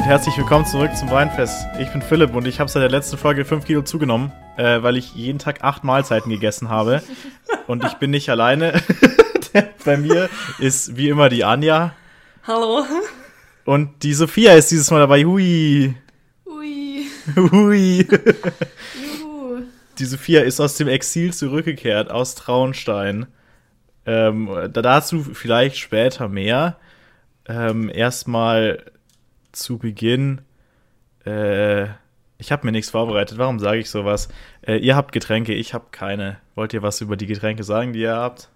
und herzlich willkommen zurück zum Weinfest. Ich bin Philipp und ich habe seit der letzten Folge 5 Kilo zugenommen, äh, weil ich jeden Tag acht Mahlzeiten gegessen habe. Und ich bin nicht alleine. Bei mir ist wie immer die Anja. Hallo. Und die Sophia ist dieses Mal dabei. Hui. Ui. Hui. Juhu. Die Sophia ist aus dem Exil zurückgekehrt, aus Traunstein. Ähm, da dazu vielleicht später mehr. Ähm, erstmal zu Beginn. Äh, ich habe mir nichts vorbereitet. Warum sage ich sowas? Äh, ihr habt Getränke, ich habe keine. Wollt ihr was über die Getränke sagen, die ihr habt?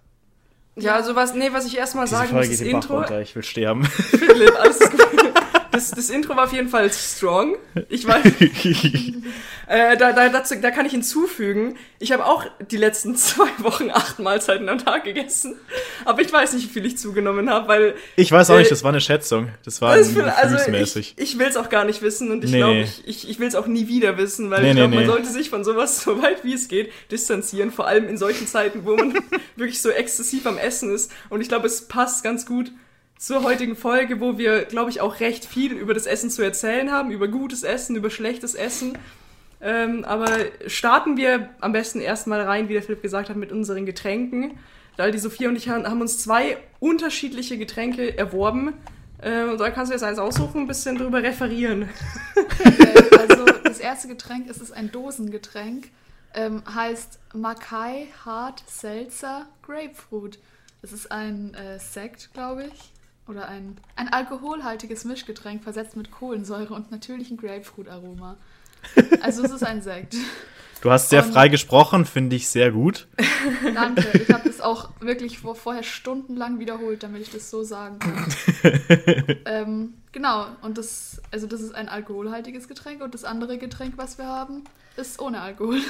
Ja, also was, nee, was ich erstmal Diese sagen Folge muss, das Intro. runter, ich will sterben. Philipp, alles gut. Das, das Intro war auf jeden Fall strong. Ich weiß, äh, da, da, dazu, da kann ich hinzufügen, ich habe auch die letzten zwei Wochen acht Mahlzeiten am Tag gegessen. Aber ich weiß nicht, wie viel ich zugenommen habe, weil ich weiß auch nicht, Äh, das war eine Schätzung. Das war das viel- also ich, ich will es auch gar nicht wissen und ich Nee, glaube, ich, ich, ich will es auch nie wieder wissen, weil Nee, ich nee, glaube, man nee. sollte sich von sowas so weit wie es geht distanzieren, vor allem in solchen Zeiten, wo man wirklich so exzessiv am Essen ist. Und ich glaube, es passt ganz gut zur heutigen Folge, wo wir, glaube ich, auch recht viel über das Essen zu erzählen haben, über gutes Essen, über schlechtes Essen. Ähm, aber starten wir am besten erstmal rein, wie der Philipp gesagt hat, mit unseren Getränken. Weil die Sophia und ich haben uns zwei unterschiedliche Getränke erworben. Äh, und da kannst du jetzt eins aussuchen, ein bisschen drüber referieren. Äh, also das erste Getränk ist es ein Dosengetränk. Ähm, heißt Makai Hard Seltzer Grapefruit. Es ist ein äh, Sekt, glaube ich. Oder ein, ein alkoholhaltiges Mischgetränk versetzt mit Kohlensäure und natürlichem Grapefruit-Aroma. Also es ist ein Sekt. Du hast sehr Und- frei gesprochen, finde ich sehr gut. Danke. Ich habe das auch wirklich vor, vorher stundenlang wiederholt, damit ich das so sagen kann. ähm, genau, und das, also das ist ein alkoholhaltiges Getränk und das andere Getränk, was wir haben, ist ohne Alkohol.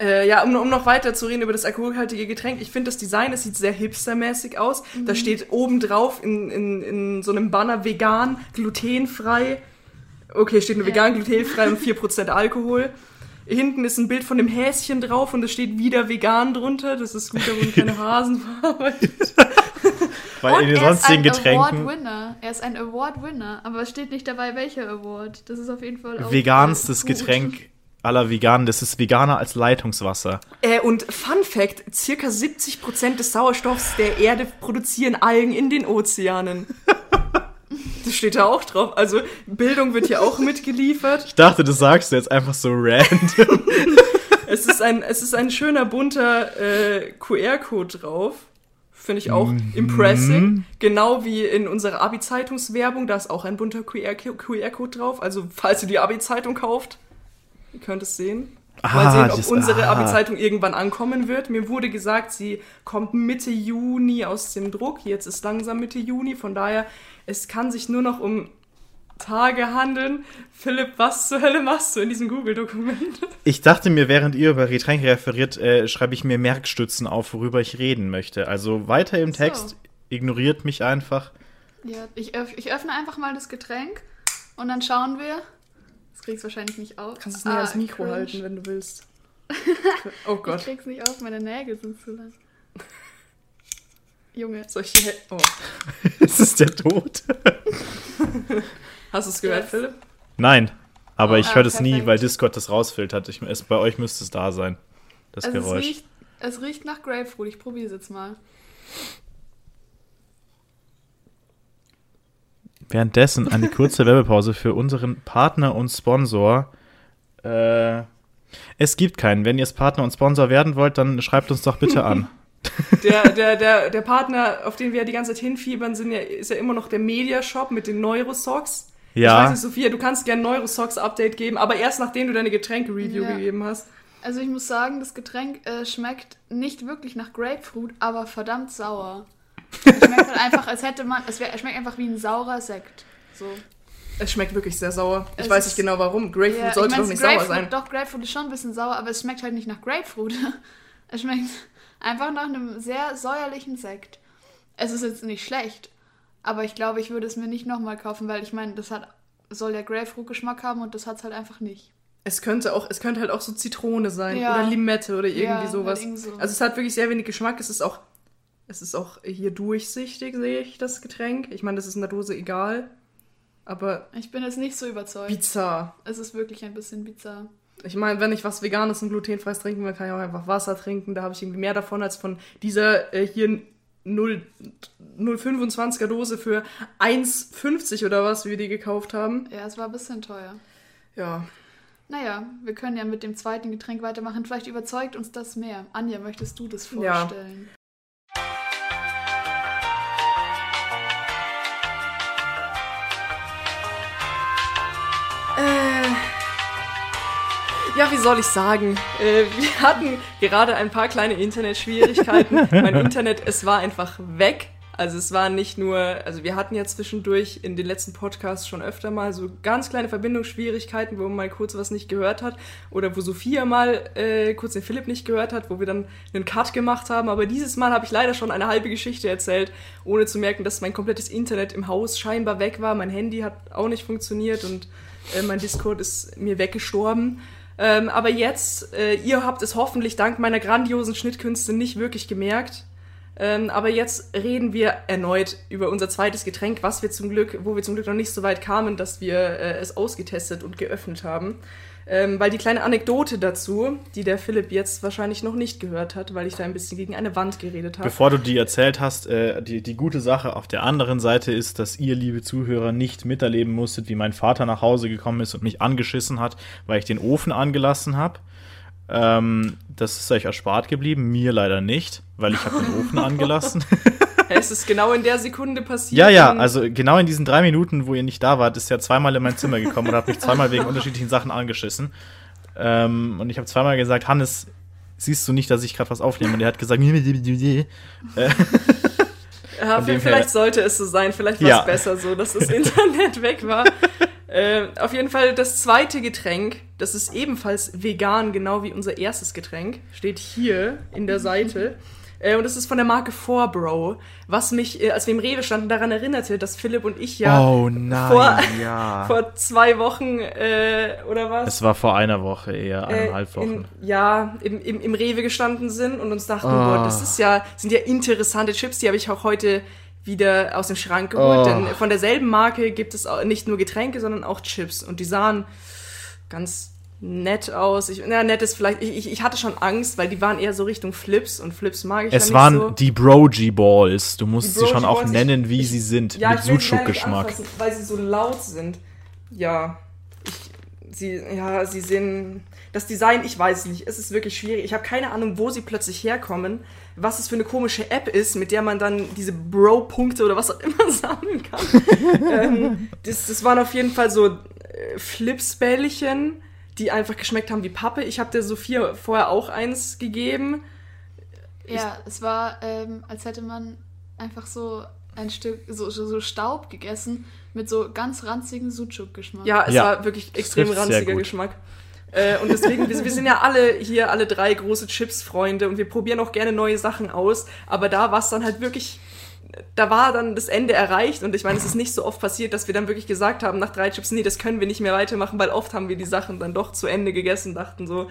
Äh, ja, um, um noch weiter zu reden über das alkoholhaltige Getränk, ich finde das Design, es sieht sehr hipstermäßig aus. Da steht oben drauf in, in, in so einem Banner vegan, glutenfrei. Okay, steht nur Ja. vegan, glutenfrei und 4% Alkohol. Hinten ist ein Bild von dem Häschen drauf und es steht wieder vegan drunter. Das ist gut, da wurden keine Hasen verarbeitet. Weil und in den er ist sonstigen ein Getränken Award-Winner. Er ist ein Award-Winner, aber es steht nicht dabei, welcher Award. Das ist auf jeden Fall auch veganstes gut. Getränk aller Veganen, das ist veganer als Leitungswasser. Äh, und Fun Fact, circa 70% des Sauerstoffs der Erde produzieren Algen in den Ozeanen. Das steht da auch drauf. Also Bildung wird hier auch mitgeliefert. Ich dachte, das sagst du jetzt einfach so random. Es ist ein, es ist ein schöner bunter äh, QR-Code drauf. Finde ich auch impressing. Genau wie in unserer Abi-Zeitungswerbung, da ist auch ein bunter QR-Code drauf. Also falls ihr die Abi-Zeitung kauft, ihr könnt es sehen. Mal Ah, sehen, ob das- unsere ah. Abi-Zeitung irgendwann ankommen wird. Mir wurde gesagt, sie kommt Mitte Juni aus dem Druck. Jetzt ist langsam Mitte Juni, von daher, es kann sich nur noch um Tage handeln. Philipp, was zur Hölle machst du in diesem Google-Dokument? Ich dachte mir, während ihr über Getränke referiert, äh, schreibe ich mir Merkstützen auf, worüber ich reden möchte. Also weiter im So. Text, ignoriert mich einfach. Ja, ich, öff, ich öffne einfach mal das Getränk und dann schauen wir. Das kriegst du wahrscheinlich nicht auf. Kannst es näher Ah, ans Mikro cringe. halten, wenn du willst. Oh Ich Gott. krieg's nicht auf, meine Nägel sind zu lang. Junge. Solche oh. ist es der Tod? Hast du es gehört, Yes. Philipp? Nein, aber Oh, ich ah, höre das nie, weil Discord das rausfiltert. Ich, es, bei euch müsste es da sein, das Also es Geräusch. riecht, es riecht nach Grapefruit. Ich probiere es jetzt mal. Währenddessen eine kurze Werbepause für unseren Partner und Sponsor. Äh, es gibt keinen. Wenn ihr es Partner und Sponsor werden wollt, dann schreibt uns doch bitte an. Der, der, der, der Partner, auf den wir die ganze Zeit hinfiebern, sind ja, ist ja immer noch der Mediashop mit den Neurosocks. Ich Ja. weiß nicht, Sophia, du kannst gerne Neurosocks-Update geben, aber erst nachdem du deine Getränke-Review Ja. gegeben hast. Also ich muss sagen, das Getränk äh, schmeckt nicht wirklich nach Grapefruit, aber verdammt sauer. Es schmeckt halt einfach, als hätte man, es, wär, es schmeckt einfach wie ein saurer Sekt. So. Es schmeckt wirklich sehr sauer. Ich Es weiß nicht genau warum. Grapefruit Ja, sollte ich doch mein, nicht Grapefruit, sauer sein. Doch, Grapefruit ist schon ein bisschen sauer, aber es schmeckt halt nicht nach Grapefruit. Es schmeckt einfach nach einem sehr säuerlichen Sekt. Es ist jetzt nicht schlecht, aber ich glaube, ich würde es mir nicht nochmal kaufen, weil ich meine, das hat, soll ja Grapefruit-Geschmack haben und das hat es halt einfach nicht. Es könnte auch, es könnte halt auch so Zitrone sein Ja. oder Limette oder irgendwie Ja, sowas. halt irgend so. Also es hat wirklich sehr wenig Geschmack. Es ist auch, es ist auch hier durchsichtig, sehe ich das Getränk. Ich meine, das ist in der Dose egal. Aber Ich bin jetzt nicht so überzeugt. bizarr. Es ist wirklich ein bisschen bizarr. Ich meine, wenn ich was Veganes und glutenfreies trinken will, kann ich auch einfach Wasser trinken. Da habe ich irgendwie mehr davon als von dieser äh, hier 0, 0,25er Dose für 1,50 oder was, wie wir die gekauft haben. Ja, es war ein bisschen teuer. Ja. Naja, wir können ja mit dem zweiten Getränk weitermachen. Vielleicht überzeugt uns das mehr. Anja, möchtest du das Ja. vorstellen? Äh, ja, wie soll ich sagen? Äh, wir hatten gerade ein paar kleine Internetschwierigkeiten. mein Internet, es war einfach weg. Also es war nicht nur, also wir hatten ja zwischendurch in den letzten Podcasts schon öfter mal so ganz kleine Verbindungsschwierigkeiten, wo man mal kurz was nicht gehört hat oder wo Sophia mal äh, kurz den Philipp nicht gehört hat, wo wir dann einen Cut gemacht haben. Aber dieses Mal habe ich leider schon eine halbe Geschichte erzählt, ohne zu merken, dass mein komplettes Internet im Haus scheinbar weg war. Mein Handy hat auch nicht funktioniert und äh, mein Discord ist mir weggestorben. Ähm, aber jetzt, äh, ihr habt es hoffentlich dank meiner grandiosen Schnittkünste nicht wirklich gemerkt. Ähm, aber jetzt reden wir erneut über unser zweites Getränk, was wir zum Glück, wo wir zum Glück noch nicht so weit kamen, dass wir äh, es ausgetestet und geöffnet haben. Ähm, weil die kleine Anekdote dazu, die der Philipp jetzt wahrscheinlich noch nicht gehört hat, weil ich da ein bisschen gegen eine Wand geredet habe. Bevor du die erzählt hast, äh, die, die gute Sache auf der anderen Seite ist, dass ihr, liebe Zuhörer, nicht miterleben musstet, wie mein Vater nach Hause gekommen ist und mich angeschissen hat, weil ich den Ofen angelassen habe. Ähm, das ist euch erspart geblieben, mir leider nicht, weil ich habe den Ofen angelassen. Ja, es ist genau in der Sekunde passiert. Ja, ja, also genau in diesen drei Minuten, wo ihr nicht da wart, ist er zweimal in mein Zimmer gekommen und hat mich zweimal wegen unterschiedlichen Sachen angeschissen. Ähm, und ich habe zweimal gesagt, Hannes, siehst du nicht, dass ich gerade was aufnehme? Und er hat gesagt, äh, Ja, vielleicht her- sollte es so sein, vielleicht war Ja. es besser so, dass das Internet weg war. äh, auf jeden Fall das zweite Getränk, das ist ebenfalls vegan, genau wie unser erstes Getränk, steht hier in der Seite. Äh, und das ist von der Marke 4Bro, was mich, äh, als wir im Rewe standen, daran erinnerte, dass Philipp und ich ja oh nein, vor- ja. vor zwei Wochen äh, oder was? es war vor einer Woche eher, äh, eineinhalb Wochen. In, ja, im, im, im Rewe gestanden sind und uns dachten, Oh. boah, das ist ja, sind ja interessante Chips, die habe ich auch heute wieder aus dem Schrank geholt. Oh. Denn von derselben Marke gibt es auch nicht nur Getränke, sondern auch Chips. Und die sahen ganz nett aus. Ich, na, nett ist vielleicht, ich, ich, hatte schon Angst, weil die waren eher so Richtung Flips und Flips mag ich ja Es nicht waren so. die Brogy Balls. Du musst sie schon auch nennen, wie ich- sie sind. Ja, mit Sucuk-Geschmack. Weil sie so laut sind. Ja. Sie, ja, sie sehen. Das Design, ich weiß nicht. Es ist wirklich schwierig. Ich habe keine Ahnung, wo sie plötzlich herkommen. Was es für eine komische App ist, mit der man dann diese Bro-Punkte oder was auch immer sammeln kann. ähm, das, das waren auf jeden Fall so äh, Flipsbällchen, die einfach geschmeckt haben wie Pappe. Ich habe der Sophia vorher auch eins gegeben. Ja, es war, ähm, als hätte man einfach so ein Stück, so, so so Staub gegessen mit so ganz ranzigen Sucuk-Geschmack. Ja, es Ja. war wirklich extrem ranziger. Geschmack. Äh, und deswegen, wir, wir sind ja alle hier, alle drei große Chips-Freunde und wir probieren auch gerne neue Sachen aus. Aber da war es dann halt wirklich, da war dann das Ende erreicht und ich meine, es ist nicht so oft passiert, dass wir dann wirklich gesagt haben nach drei Chips, nee, das können wir nicht mehr weitermachen, weil oft haben wir die Sachen dann doch zu Ende gegessen, dachten so,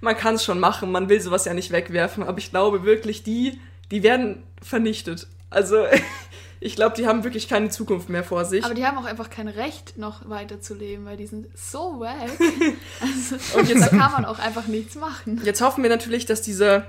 man kann es schon machen, man will sowas ja nicht wegwerfen. Aber ich glaube wirklich, die, die werden vernichtet. Also ich glaube, die haben wirklich keine Zukunft mehr vor sich. Aber die haben auch einfach kein Recht, noch weiterzuleben, weil die sind so wack. Also, Und jetzt- da kann man auch einfach nichts machen. Jetzt hoffen wir natürlich, dass dieser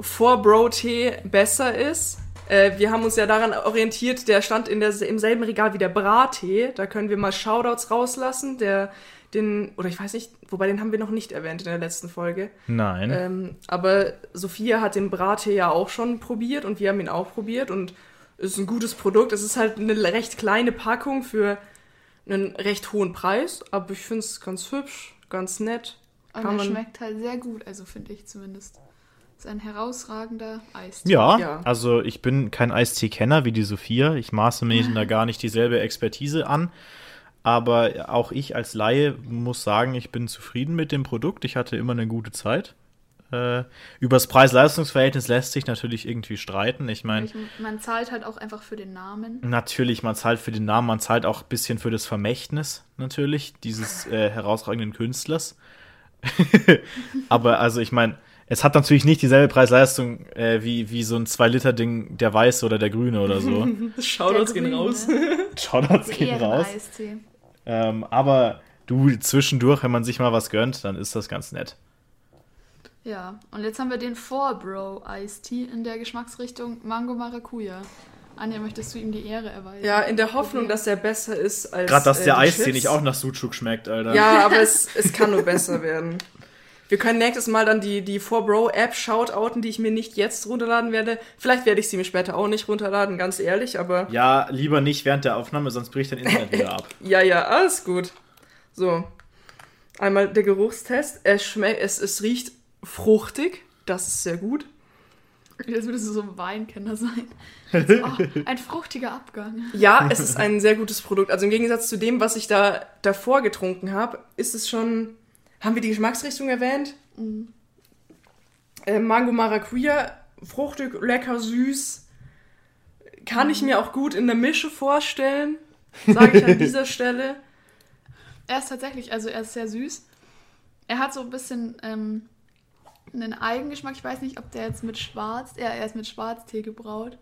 4-Bro-Tee besser ist. Äh, wir haben uns ja daran orientiert, der stand in der, im selben Regal wie der Brattee. Da können wir mal Shoutouts rauslassen. Der, den, oder ich weiß nicht, wobei den haben wir noch nicht erwähnt in der letzten Folge. Nein. Ähm, aber Sophia hat den Brattee ja auch schon probiert und wir haben ihn auch probiert und es ist ein gutes Produkt. Es ist halt eine recht kleine Packung für einen recht hohen Preis, aber ich finde es ganz hübsch, ganz nett. Und er schmeckt halt sehr gut, also finde ich zumindest. Ist ein herausragender Eis. Ja, Ja. also ich bin kein Eistee-Kenner wie die Sophia. Ich maße mir da gar nicht dieselbe Expertise an. Aber auch ich als Laie muss sagen, ich bin zufrieden mit dem Produkt. Ich hatte immer eine gute Zeit. Äh, übers Preis-Leistungs-Verhältnis lässt sich natürlich irgendwie streiten. Ich meine, man zahlt halt auch einfach für den Namen. natürlich, man zahlt für den Namen, man zahlt auch ein bisschen für das Vermächtnis natürlich dieses äh, herausragenden Künstlers. Aber also ich meine, es hat natürlich nicht dieselbe Preis-Leistung äh, wie, wie so ein 2-Liter-Ding, der Weiße oder der Grüne oder so. Shoutouts gehen raus. Shoutouts gehen raus. Ähm, aber du zwischendurch, wenn man sich mal was gönnt, dann ist das ganz nett. Ja, und jetzt haben wir den 4-Bro Iced Tea in der Geschmacksrichtung Mango Maracuja. Anja, möchtest du ihm die Ehre erweisen? Ja, in der Hoffnung, dass er besser ist als. Gerade, dass äh, der Eistee nicht auch nach Sucuk schmeckt, Alter. Ja, aber es, es kann nur besser werden. Wir können nächstes Mal dann die, die 4Bro-App shoutouten, die ich mir nicht jetzt runterladen werde. Vielleicht werde ich sie mir später auch nicht runterladen, ganz ehrlich, aber Ja, lieber nicht während der Aufnahme, sonst bricht dein Internet wieder ab. ja, ja, alles gut. So. Einmal der Geruchstest. Es schmeckt, es, es riecht fruchtig. Das ist sehr gut. Jetzt würdest du so ein Weinkenner sein. So, oh, ein fruchtiger Abgang. Ja, es ist ein sehr gutes Produkt. Also im Gegensatz zu dem, was ich da davor getrunken habe, ist es schon. Haben wir die Geschmacksrichtung erwähnt? Äh, Mango Maracuja, fruchtig, lecker, süß. Kann ich mir auch gut in der Mische vorstellen, sage ich an dieser Stelle. Er ist tatsächlich, also er ist sehr süß. Er hat so ein bisschen ähm, einen Eigengeschmack. Ich weiß nicht, ob der jetzt mit Schwarz, ja, er ist mit Schwarztee gebraut.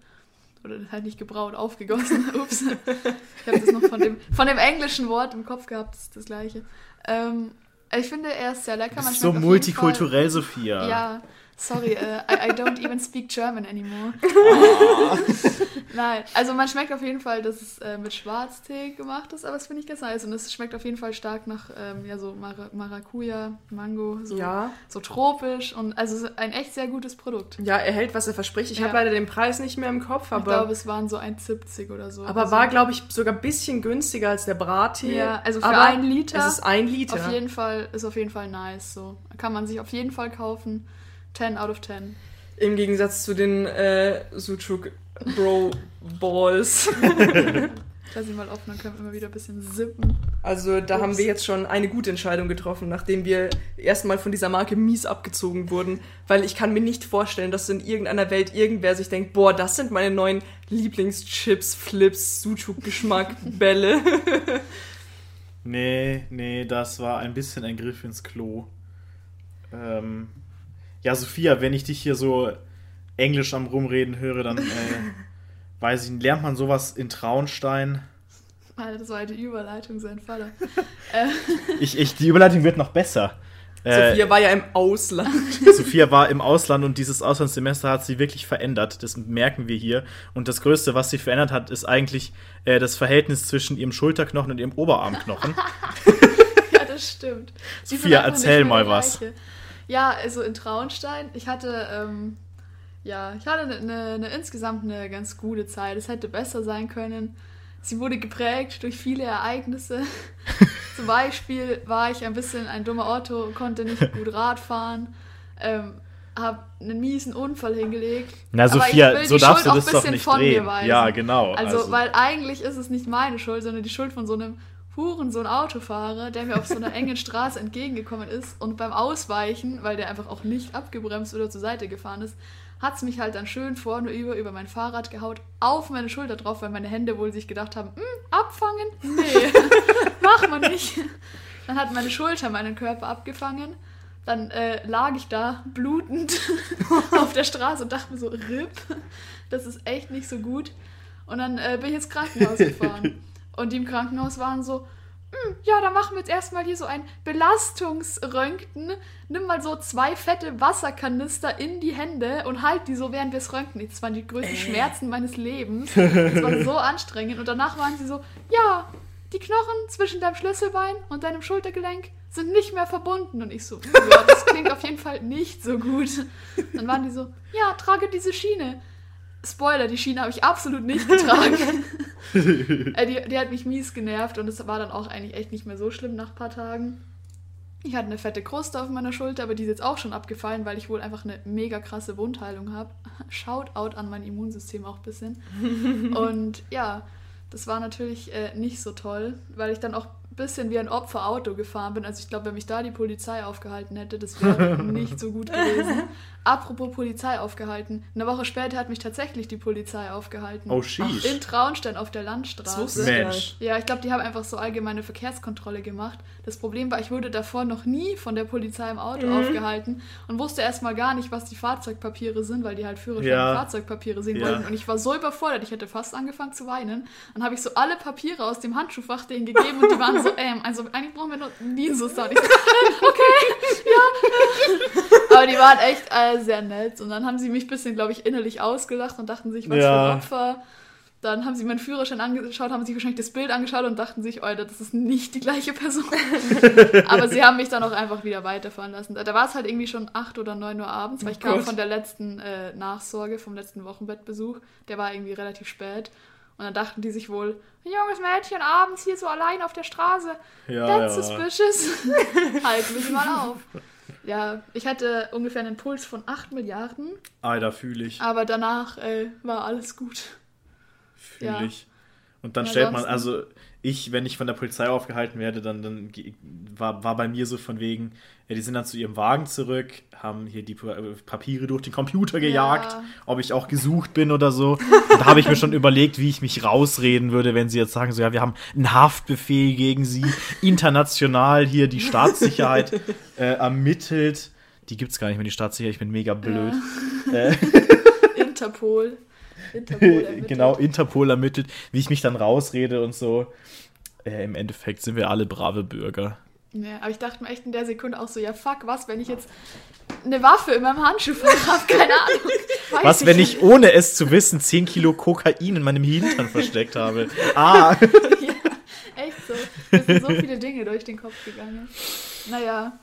Oder halt nicht gebraut, aufgegossen. Ups. Ich habe das noch von dem, von dem englischen Wort im Kopf gehabt, das ist das gleiche. Ähm, ich finde, er ist sehr lecker. Man so multikulturell, Sophia. Ja, sorry, äh, I, I don't even speak German anymore. Nein, also man schmeckt auf jeden Fall, dass es äh, mit Schwarztee gemacht ist, aber das finde ich ganz nice. Und es schmeckt auf jeden Fall stark nach ähm, ja, so Mara Maracuja, Mango, so, Ja. so tropisch und also ein echt sehr gutes Produkt. Ja, er hält, was er verspricht. Ich Ja. habe leider den Preis nicht mehr im Kopf, ich aber, glaube, es waren so 1,70 oder so. aber also, war, glaube ich, sogar ein bisschen günstiger als der Brattee. Ja, also für aber einen Liter Es ist ein Liter. auf jeden Fall, ist auf jeden Fall nice. So. Kann man sich auf jeden Fall kaufen. 10 out of 10. Im Gegensatz zu den äh, Sucuk Bro Balls. Ich lasse ihn mal offen, dann können wir immer wieder ein bisschen sippen. Also da Ups. haben wir jetzt schon eine gute Entscheidung getroffen, nachdem wir erstmal von dieser Marke mies abgezogen wurden. Weil ich kann mir nicht vorstellen, dass in irgendeiner Welt irgendwer sich denkt, boah, das sind meine neuen Lieblingschips, Flips, Sucuk-Geschmack, Bälle. Nee, nee, das war ein bisschen ein Griff ins Klo. Ähm, ja, Sophia, wenn ich dich hier so Englisch am Rumreden höre, dann äh, weiß ich, nicht, lernt man sowas in Traunstein. Alter, das war eine Überleitung, sein Vater. Ich, ich, die Überleitung wird noch besser. Äh, Sophia war ja im Ausland. Sophia war im Ausland und dieses Auslandssemester hat sie wirklich verändert. Das merken wir hier. Und das Größte, was sie verändert hat, ist eigentlich äh, das Verhältnis zwischen ihrem Schulterknochen und ihrem Oberarmknochen. Ja, das stimmt. Die Sophia, erzähl mal die was. gleiche. Ja, also in Traunstein, ich hatte, ähm, ja, ich hatte eine, eine, eine insgesamt eine ganz gute Zeit. Es hätte besser sein können. Sie wurde geprägt durch viele Ereignisse. Zum Beispiel war ich ein bisschen ein dummer Otto, konnte nicht gut Rad fahren, ähm, habe einen miesen Unfall hingelegt. Na, Sophia, so die darfst Schuld du das ein doch bisschen nicht von mir drehen. Ja, genau. Also, weil eigentlich ist es nicht meine Schuld, sondern die Schuld von so einem Hurensohn Autofahrer, der mir auf so einer engen Straße entgegengekommen ist und beim Ausweichen, weil der einfach auch nicht abgebremst oder zur Seite gefahren ist, hat es mich halt dann schön vorne über, über mein Fahrrad gehaut, auf meine Schulter drauf, weil meine Hände wohl sich gedacht haben, "Hm, abfangen? Nee, mach mal nicht. Dann hat meine Schulter meinen Körper abgefangen. Dann äh, lag ich da blutend auf der Straße und dachte mir so, RIP, das ist echt nicht so gut. Und dann äh, bin ich ins Krankenhaus gefahren. Und die im Krankenhaus waren so, "Hm, ja, dann machen wir jetzt erstmal hier so ein Belastungsröntgen. Nimm mal so zwei fette Wasserkanister in die Hände und halt die so, während wir es röntgen. Das waren die größten Schmerzen meines Lebens. Das war so anstrengend. Und danach waren sie so, ja, die Knochen zwischen deinem Schlüsselbein und deinem Schultergelenk sind nicht mehr verbunden. Und ich so, "Hm, ja, das klingt auf jeden Fall nicht so gut. Dann waren die so, ja, trage diese Schiene. Spoiler, die Schiene habe ich absolut nicht getragen. äh, die, die hat mich mies genervt und es war dann auch eigentlich echt nicht mehr so schlimm nach ein paar Tagen. Ich hatte eine fette Kruste auf meiner Schulter, aber die ist jetzt auch schon abgefallen, weil ich wohl einfach eine mega krasse Wundheilung habe. Shoutout an mein Immunsystem auch ein bisschen. Und ja, das war natürlich äh, nicht so toll, weil ich dann auch bisschen wie ein Opfer Auto gefahren bin. Also ich glaube, wenn mich da die Polizei aufgehalten hätte, das wäre nicht so gut gewesen. Apropos Polizei aufgehalten. Eine Woche später hat mich tatsächlich die Polizei aufgehalten. Oh, sheesh. In Traunstein auf der Das Landstraße. gar Mensch. Ja, ich glaube, die haben einfach so allgemeine Verkehrskontrolle gemacht. Das Problem war, ich wurde davor noch nie von der Polizei im Auto Mhm. aufgehalten und wusste erstmal gar nicht, was die Fahrzeugpapiere sind, weil die halt Führerschein Ja. und Fahrzeugpapiere sehen Ja. wollten. Und ich war so überfordert, ich hätte fast angefangen zu weinen. Dann habe ich so alle Papiere aus dem Handschuhfach denen gegeben und die waren so, ähm, also eigentlich brauchen wir nur Dienstsound. Ich so, okay, ja. Aber die waren echt äh, sehr nett. Und dann haben sie mich ein bisschen, glaube ich, innerlich ausgelacht und dachten sich, was Ja. für ein Opfer. Dann haben sie meinen Führerschein angeschaut, haben sich wahrscheinlich das Bild angeschaut und dachten sich, Alter, das ist nicht die gleiche Person. Aber sie haben mich dann auch einfach wieder weiterfahren lassen. Da war es halt irgendwie schon 8 oder 9 Uhr abends, weil ich kam Gott. von der letzten äh, Nachsorge, vom letzten Wochenbettbesuch. Der war irgendwie relativ spät. Und dann dachten die sich wohl, ein junges Mädchen abends hier so allein auf der Straße. Ja, That's ja. suspicious. Wir sie mal auf. Ja, ich hatte ungefähr einen Puls von 8 Milliarden, Alter, fühle ich. aber danach äh, war alles gut. Fühle Ja. ich. Und dann Ja, stellt man, also ich, wenn ich von der Polizei aufgehalten werde, dann, dann war, war bei mir so von wegen, ja, die sind dann zu ihrem Wagen zurück, haben hier die äh, Papiere durch den Computer gejagt, Ja. ob ich auch gesucht bin oder so. Und da habe ich mir schon überlegt, wie ich mich rausreden würde, wenn sie jetzt sagen, so ja, wir haben einen Haftbefehl gegen sie, international hier die Staatssicherheit äh, ermittelt. Die gibt's gar nicht mehr, die Staatssicherheit, ich bin mega blöd. Interpol. Interpol ermittelt. genau, Interpol ermittelt, wie ich mich dann rausrede und so. Äh, Im Endeffekt sind wir alle brave Bürger. Ja, aber ich dachte mir echt in der Sekunde auch so, ja fuck, was, wenn ich jetzt eine Waffe in meinem Handschuhfach habe? Keine Ahnung. Was, wenn nicht. ich ohne es zu wissen 10 Kilo Kokain in meinem Hintern versteckt habe? Ah, ja, echt so. Mir sind so viele Dinge durch den Kopf gegangen. Naja.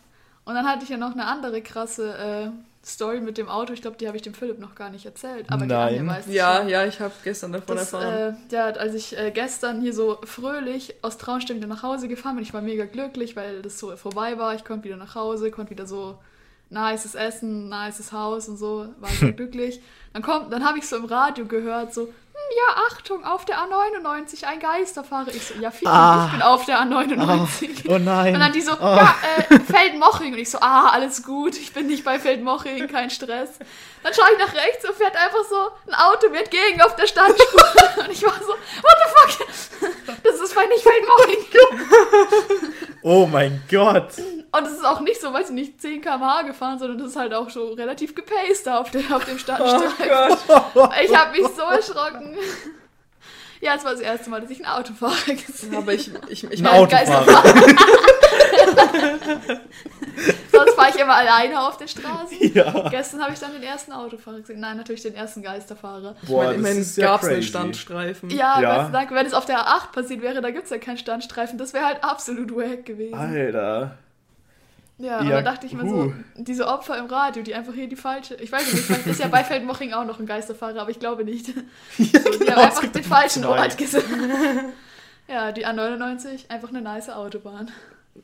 Und dann hatte ich ja noch eine andere krasse äh, Story mit dem Auto. Ich glaube, die habe ich dem Philipp noch gar nicht erzählt. Aber die Nein. Anja weiß Ja, schon. ja, ich habe gestern davon Das, erfahren. äh, ja, als ich äh, gestern hier so fröhlich aus Traunstein wieder nach Hause gefahren bin, ich war mega glücklich, weil das so vorbei war. Ich konnte wieder nach Hause, konnte wieder so nices Essen, nices Haus und so, war sehr glücklich. Dann kommt, dann habe ich so im Radio gehört, so, ja, Achtung, auf der A99 ein Geisterfahrer. Ich so, ja, vielen, Ah. ich bin auf der A99. oh nein. Und dann die so, Oh. ja, äh, Feldmoching. Und ich so, ah, alles gut, ich bin nicht bei Feldmoching, kein Stress. Dann schaue ich nach rechts und fährt einfach so ein Auto mir entgegen auf der Standspur. Und ich war so, what the fuck? Das ist bei nicht Feldmoching. Oh mein Gott. Und es ist auch nicht so, weiß ich nicht, 10 km/h gefahren, sondern das ist halt auch so relativ gepaced da auf, der, auf dem Oh Standstreifen. Gott. ich habe mich so erschrocken. Ja, es war das erste Mal, dass ich ein Autofahrer gesehen Aber ich, ich, ich Ein Autofahrer. Sonst fahre ich immer alleine auf der Straße. Ja. Gestern habe ich dann den ersten Autofahrer gesehen. Nein, natürlich den ersten Geisterfahrer. ich meine immerhin ja gab es einen. Standstreifen. Ja, Ja. Gott sei Dank, wenn es auf der A8 passiert wäre, da gibt es ja keinen Standstreifen. Das wäre halt absolut wack gewesen. Alter. Ja, und Ja, da dachte ich mir huh. so, diese Opfer im Radio, die einfach hier die falsche. Ich weiß nicht, vielleicht ist ja bei Feldmoching auch noch ein Geisterfahrer, aber ich glaube nicht. So, die genau, haben es einfach den falschen zwei. Ort gesagt. Ja, die A99, einfach eine nice Autobahn.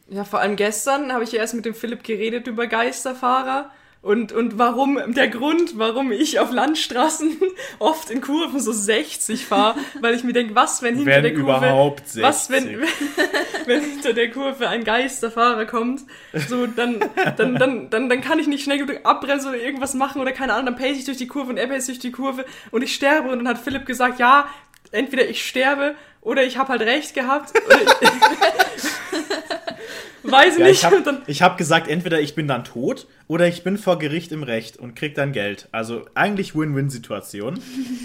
Ja, vor allem gestern habe ich ja erst mit dem Philipp geredet über Geisterfahrer und, und warum, der Grund, warum ich auf Landstraßen oft in Kurven so 60 fahre, weil ich mir denke, was, wenn hinter Wenn der Kurve, überhaupt 60. was, wenn, wenn hinter der Kurve ein Geisterfahrer kommt, so, dann, dann, dann, dann, dann kann ich nicht schnell genug abbremsen oder irgendwas machen oder keine Ahnung, dann pace ich durch die Kurve und er pace durch die Kurve und ich sterbe und dann hat Philipp gesagt, ja, entweder ich sterbe oder ich habe halt recht gehabt. Weiß Ja, nicht. ich habe hab gesagt, entweder ich bin dann tot oder ich bin vor Gericht im Recht und krieg dann Geld. Also eigentlich Win-Win-Situation.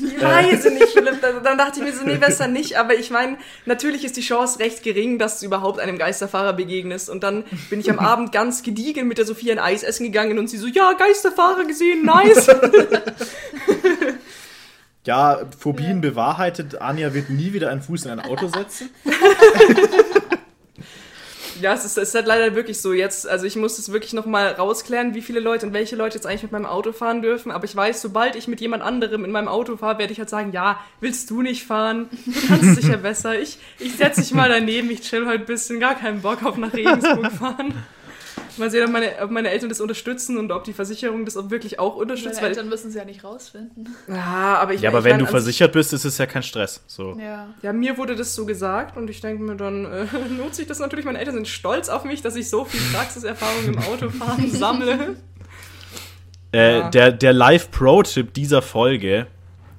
Ich weiß nicht, Philipp. Dann, dachte ich mir so, nee, besser nicht. Aber ich meine, natürlich ist die Chance recht gering, dass du überhaupt einem Geisterfahrer begegnest. Und dann bin ich am Abend ganz gediegen mit der Sophia ein Eis essen gegangen und sie so, ja, Geisterfahrer gesehen, nice. Ja, Phobien bewahrheitet. Anja wird nie wieder einen Fuß in ein Auto setzen. ja, es ist, es ist halt leider wirklich so jetzt. Also ich muss es wirklich nochmal rausklären, wie viele Leute und welche Leute jetzt eigentlich mit meinem Auto fahren dürfen. Aber ich weiß, sobald ich mit jemand anderem in meinem Auto fahre, werde ich halt sagen, ja, willst du nicht fahren? Du kannst sicher besser. Ich, ich setze dich mal daneben, ich chill heute ein bisschen, gar keinen Bock auf nach Regensburg fahren. Mal sehen, ob meine, ob meine Eltern das unterstützen und ob die Versicherung das auch wirklich auch Meine unterstützt. Weil, Eltern müssen es ja nicht rausfinden. ja, aber ich Ja, aber ich wenn du versichert bist, ist es ja kein Stress. So. Ja. Ja, mir wurde das so gesagt und ich denke mir, dann äh, nutze ich das natürlich. Meine Eltern sind stolz auf mich, dass ich so viel Praxiserfahrung im Autofahren sammle. Äh, Ja. Der, der Live-Pro-Tipp dieser Folge: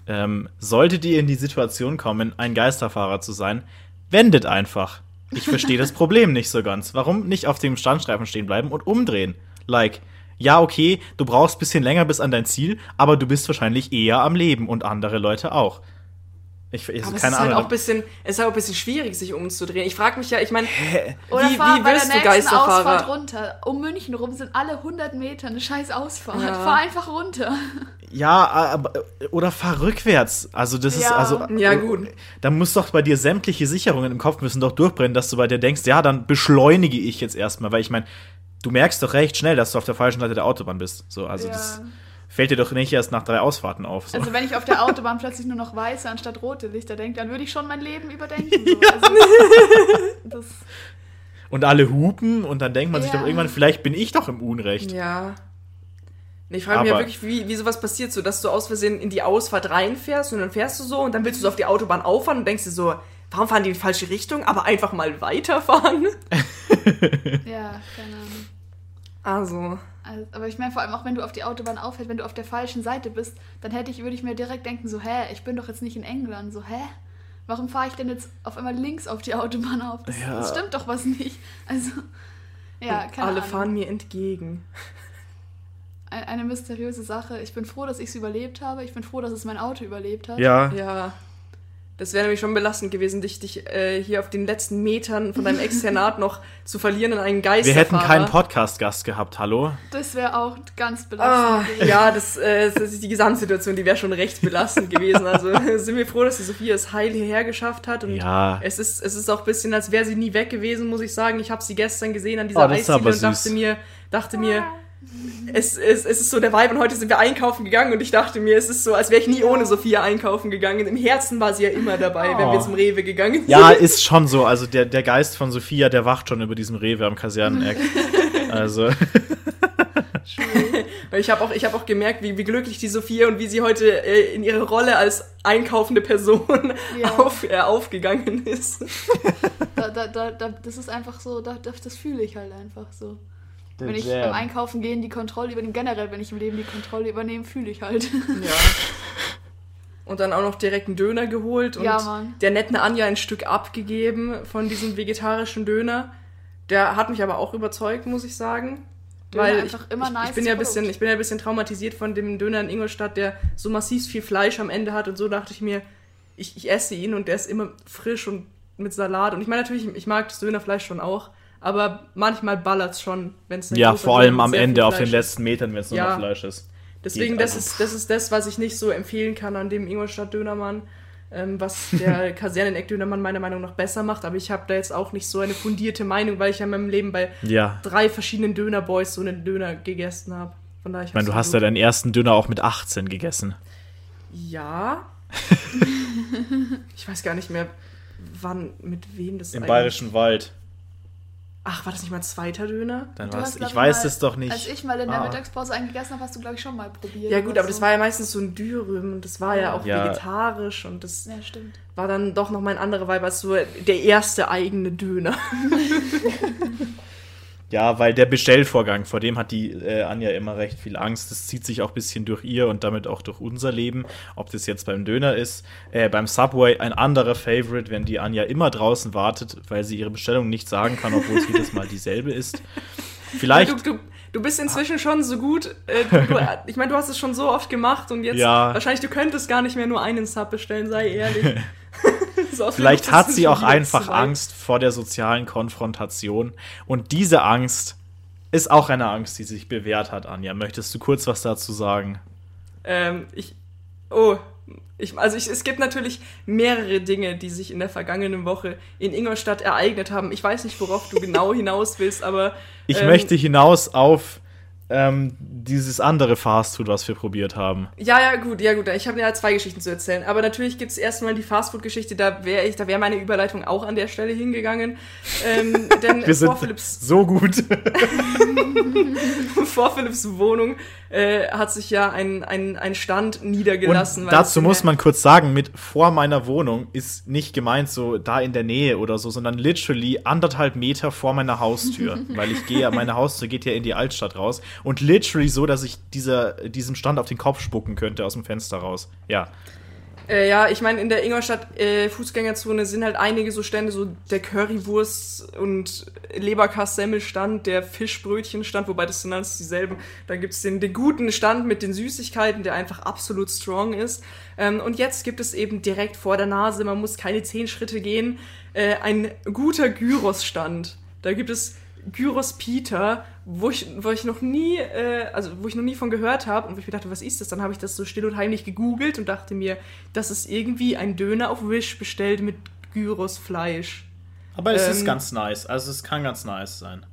ähm, Solltet ihr in die Situation kommen, ein Geisterfahrer zu sein, wendet einfach. Ich verstehe das Problem nicht so ganz. Warum nicht auf dem Standstreifen stehen bleiben und umdrehen? Like, ja, okay, du brauchst bisschen länger bis an dein Ziel, aber du bist wahrscheinlich eher am Leben und andere Leute auch. Ich, ich, Aber es keine ist halt Ahnung. auch ein bisschen, es ist halt auch ein bisschen schwierig, sich umzudrehen. Ich frage mich ja, ich meine, Oder wie, fahr wie bei wirst der du nächsten Ausfahrt Geisterfahrer? runter. Um München rum sind alle 100 Meter eine scheiß Ausfahrt. Ja. Fahr einfach runter. Ja, aber, oder fahr rückwärts. Also das ist Ja. also Ja, gut. Da muss doch bei dir sämtliche Sicherungen im Kopf müssen doch durchbrennen, dass du bei dir denkst, ja, dann beschleunige ich jetzt erstmal, weil ich meine, du merkst doch recht schnell, dass du auf der falschen Seite der Autobahn bist. So, also Ja. das fällt dir doch nicht erst nach drei Ausfahrten auf. So. Also wenn ich auf der Autobahn plötzlich nur noch weiße anstatt rote Lichter denke, dann würde ich schon mein Leben überdenken. So. Also, das, und alle hupen und dann denkt man sich Ja. doch irgendwann, vielleicht bin ich doch im Unrecht. Ja. Ich frage mich ja wirklich, wie, wie sowas passiert, so dass du aus Versehen in die Ausfahrt reinfährst und dann fährst du so und dann willst du so auf die Autobahn auffahren und denkst dir so, warum fahren die in die falsche Richtung, aber einfach mal weiterfahren? ja, keine Ahnung. Also, Also, aber ich meine vor allem auch, wenn du auf die Autobahn auffährst, wenn du auf der falschen Seite bist, dann hätte ich, würde ich mir direkt denken, so, hä, ich bin doch jetzt nicht in England, so, hä? Warum fahre ich denn jetzt auf einmal links auf die Autobahn auf? Das, Ja. das stimmt doch was nicht. Also, ja, keine alle Ahnung. fahren mir entgegen. Ein- Eine mysteriöse Sache. Ich bin froh, dass ich es überlebt habe. Ich bin froh, dass es mein Auto überlebt hat. Ja, Ja. Das wäre nämlich schon belastend gewesen, dich, dich äh, hier auf den letzten Metern von deinem Externat noch zu verlieren in einen wir Geisterfahrer. hätten keinen Podcast-Gast gehabt, hallo? Das wäre auch ganz Ah, belastend. gewesen. ja, das, äh, das ist die Gesamtsituation, die wäre schon recht belastend gewesen. Also sind wir froh, dass die Sophia es heil hierher geschafft hat. Und Ja. es ist, es ist auch ein bisschen, als wäre sie nie weg gewesen, muss ich sagen. Ich habe sie gestern gesehen an dieser Oh, Eisdiele und dachte mir, dachte mir, es, es, es ist so der Vibe und heute sind wir einkaufen gegangen und ich dachte mir, es ist so, als wäre ich nie ohne Sophia einkaufen gegangen. Im Herzen war sie ja immer dabei, wenn wir Oh. zum Rewe gegangen sind. Ja, ist schon so. Also der, der Geist von Sophia, der wacht schon über diesem Rewe am Kaserneneck. Also, Weil ich habe auch, ich hab auch gemerkt, wie, wie glücklich die Sophia und wie sie heute äh, in ihre Rolle als einkaufende Person Ja. auf, äh, aufgegangen ist. Da, da, da, da, das ist einfach so, da, das, das fühle ich halt einfach so. Der wenn ich Jam. beim Einkaufen gehen die Kontrolle übernehme, generell, wenn ich im Leben die Kontrolle übernehme, fühle ich halt. Ja. Und dann auch noch direkt einen Döner geholt und Ja, der netten Anja ein Stück abgegeben von diesem vegetarischen Döner. Der hat mich aber auch überzeugt, muss ich sagen. Döner weil einfach ich, immer ich, nice ich bin ja ein bisschen, ich bin ja ein bisschen traumatisiert von dem Döner in Ingolstadt, der so massiv viel Fleisch am Ende hat und so dachte ich mir, ich, ich esse ihn und der ist immer frisch und mit Salat. Und ich meine natürlich, ich mag das Dönerfleisch schon auch, aber manchmal ballert's schon, wenn es ja, vor allem am Ende auf den letzten Metern, wenn es nur Ja. noch Fleisch ist. Deswegen, das, also. ist, das ist das, was ich nicht so empfehlen kann an dem Ingolstadt-Dönermann, ähm, was der Kaserneneck-Dönermann meiner Meinung nach besser macht. Aber ich habe da jetzt auch nicht so eine fundierte Meinung, weil ich ja in meinem Leben bei Ja. drei verschiedenen Dönerboys so einen Döner gegessen habe. Von daher, Ich meine, du hast ja deinen ersten Döner auch mit 18 gegessen. Ja. ich weiß gar nicht mehr, wann, mit wem das Im Bayerischen Wald. Ach, war das nicht mein zweiter Döner? Dann war's, ich weiß mal, es doch nicht. Als ich mal in der Ah. Mittagspause einen gegessen habe, hast du, glaube ich, schon mal probiert. Ja gut, aber das so. war ja meistens so ein Dürüm und das war ja auch Ja. vegetarisch und das Ja, stimmt. war dann doch noch mal ein anderer Vibe als so der erste eigene Döner. Ja, weil der Bestellvorgang, vor dem hat die äh, Anja immer recht viel Angst. Das zieht sich auch ein bisschen durch ihr und damit auch durch unser Leben. Ob das jetzt beim Döner ist, äh, beim Subway ein anderer Favorite, wenn die Anja immer draußen wartet, weil sie ihre Bestellung nicht sagen kann, obwohl es jedes Mal dieselbe ist. Vielleicht. Du, du, du bist inzwischen schon so gut. Äh, du, ich meine, du hast es schon so oft gemacht und jetzt Ja. wahrscheinlich du könntest gar nicht mehr nur einen Sub bestellen, sei ehrlich. So Vielleicht hat sie auch einfach. Angst vor der sozialen Konfrontation. Und diese Angst ist auch eine Angst, die sich bewährt hat, Anja. Möchtest du kurz was dazu sagen? Ähm, ich. Oh. Ich, also ich, es gibt natürlich mehrere Dinge, die sich in der vergangenen Woche in Ingolstadt ereignet haben. Ich weiß nicht, worauf du genau hinaus willst, aber Ich ähm, möchte hinaus auf ähm, dieses andere Fastfood, was wir probiert haben. Ja, ja, gut, ja, gut. Ich habe ja zwei Geschichten zu erzählen. Aber natürlich gibt's erstmal die Fastfood-Geschichte, da wäre ich, da wäre meine Überleitung auch an der Stelle hingegangen. Ähm, denn Wir sind vor Philipps, so gut. vor Philipps Wohnung äh, hat sich ja ein, ein, ein Stand niedergelassen. Und dazu muss man kurz sagen, mit vor meiner Wohnung ist nicht gemeint so da in der Nähe oder so, sondern literally anderthalb Meter vor meiner Haustür. weil ich gehe, meine Haustür geht ja in die Altstadt raus. Und literally so, dass ich dieser, diesem Stand auf den Kopf spucken könnte aus dem Fenster raus. Ja. Äh, ja, ich meine, in der Ingolstadt äh, Fußgängerzone sind halt einige so Stände, so der Currywurst und Leberkass-Semmelstand, der Fischbrötchenstand, wobei das sind alles dieselben. Dann gibt's den, den guten Stand mit den Süßigkeiten, der einfach absolut strong ist. Ähm, und jetzt gibt es eben direkt vor der Nase, man muss keine zehn Schritte gehen, äh, ein guter Gyros-Stand. Da gibt es Gyros Peter, wo ich, wo ich noch nie, äh, also wo ich noch nie von gehört habe und wo ich mir dachte, was ist das? Dann habe ich das so still und heimlich gegoogelt und dachte mir, das ist irgendwie ein Döner auf Wish bestellt mit Gyros Fleisch. Aber es Ähm, ist ganz nice. Also es kann ganz nice sein.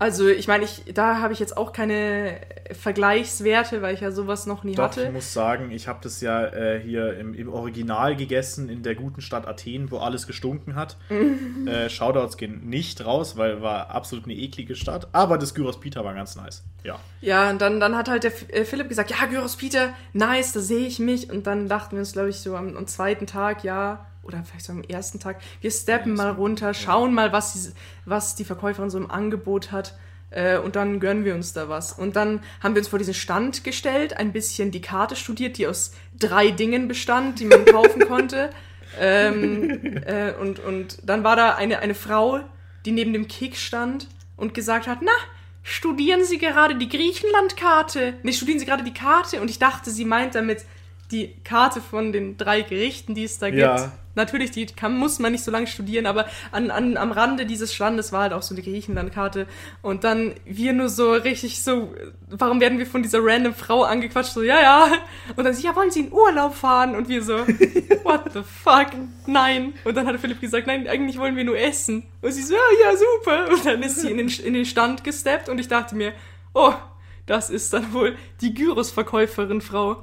Also ich meine, ich, da habe ich jetzt auch keine Vergleichswerte, weil ich ja sowas noch nie Doch, hatte. ich muss sagen, ich habe das ja äh, hier im, im Original gegessen in der guten Stadt Athen, wo alles gestunken hat. äh, Shoutouts gehen nicht raus, weil war absolut eine eklige Stadt. Aber das Gyros Pita war ganz nice. Ja. Ja, und dann, dann hat halt der äh, Philipp gesagt, ja, Gyros Peter, nice, da sehe ich mich. Und dann dachten wir uns, glaube ich, so am, am zweiten Tag, ja, oder vielleicht so am ersten Tag, wir steppen mal runter, schauen mal, was die, was die Verkäuferin so im Angebot hat. Äh, und dann gönnen wir uns da was. Und dann haben wir uns vor diesen Stand gestellt, ein bisschen die Karte studiert, die aus drei Dingen bestand, die man kaufen konnte. Ähm, äh, und, und dann war da eine, eine Frau, die neben dem Kick stand und gesagt hat, na, studieren Sie gerade die Griechenlandkarte? Nee, studieren Sie gerade die Karte? Und ich dachte, sie meint damit die Karte von den drei Gerichten, die es da gibt. Ja. Natürlich, die kann, muss man nicht so lange studieren, aber an, an, am Rande dieses Standes war halt auch so eine Griechenlandkarte. Und dann wir nur so richtig so, warum werden wir von dieser random Frau angequatscht? So, ja, ja. Und dann sie, ja, wollen Sie in Urlaub fahren? Und wir so, what the fuck? Nein. Und dann hat Philipp gesagt, nein, eigentlich wollen wir nur essen. Und sie so, ja, ja, super. Und dann ist sie in den, in den Stand gesteppt und ich dachte mir, oh, das ist dann wohl die Gyros-Verkäuferin, Frau.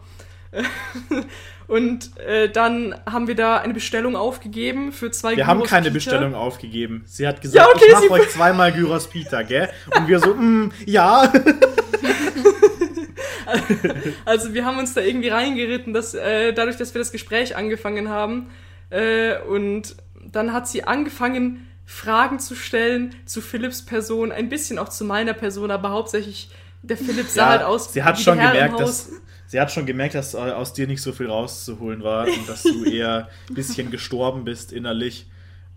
Und äh, dann haben wir da eine Bestellung aufgegeben für zwei Wir haben Gyros keine Pita. Bestellung aufgegeben. Sie hat gesagt, Ja, okay, ich mache euch zweimal Gyros Pita, gell? Und wir so, mm, ja. Also wir haben uns da irgendwie reingeritten, dass, äh, dadurch, dass wir das Gespräch angefangen haben. Äh, und dann hat sie angefangen, Fragen zu stellen zu Philipps Person, ein bisschen auch zu meiner Person, aber hauptsächlich der Philipp sah ja halt aus sie hat schon gemerkt, dass sie hat schon gemerkt, dass äh, aus dir nicht so viel rauszuholen war und dass du eher ein bisschen gestorben bist innerlich.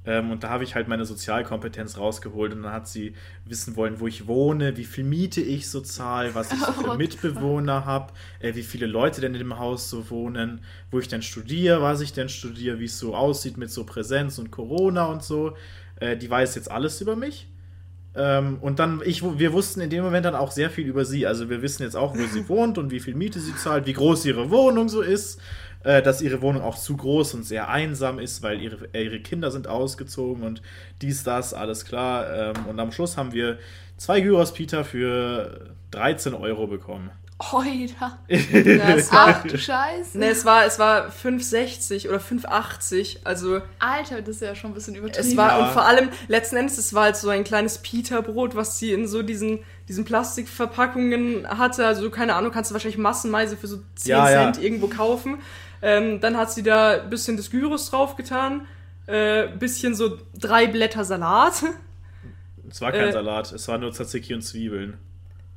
Ähm, und da habe ich halt meine Sozialkompetenz rausgeholt und dann hat sie wissen wollen, wo ich wohne, wie viel Miete ich so zahle, was ich so für the Mitbewohner habe, äh, wie viele Leute denn in dem Haus so wohnen, wo ich denn studiere, was ich denn studiere, wie es so aussieht mit so Präsenz und Corona und so. Äh, die weiß jetzt alles über mich. Ähm, und dann, ich, wir wussten in dem Moment dann auch sehr viel über sie. Also wir wissen jetzt auch, wo sie wohnt und wie viel Miete sie zahlt, wie groß ihre Wohnung so ist, äh, dass ihre Wohnung auch zu groß und sehr einsam ist, weil ihre, äh, ihre Kinder sind ausgezogen und dies, das, alles klar. Ähm, und am Schluss haben wir zwei Gyros Pita für 13 Euro bekommen. Oida. Ja, es Ach war, du Scheiße. ne, es war, es war 5,60 oder 5,80. Also Alter, das ist ja schon ein bisschen übertrieben. Es war, Ja. und vor allem, letzten Endes, es war halt so ein kleines Pita-Brot, was sie in so diesen, diesen Plastikverpackungen hatte. Also, keine Ahnung, kannst du wahrscheinlich massenweise für so 10 Ja, ja. Cent irgendwo kaufen. Ähm, dann hat sie da ein bisschen des Gyros draufgetan, äh, bisschen so drei Blätter Salat. Es war kein Äh. Salat, es war nur Tzatziki und Zwiebeln.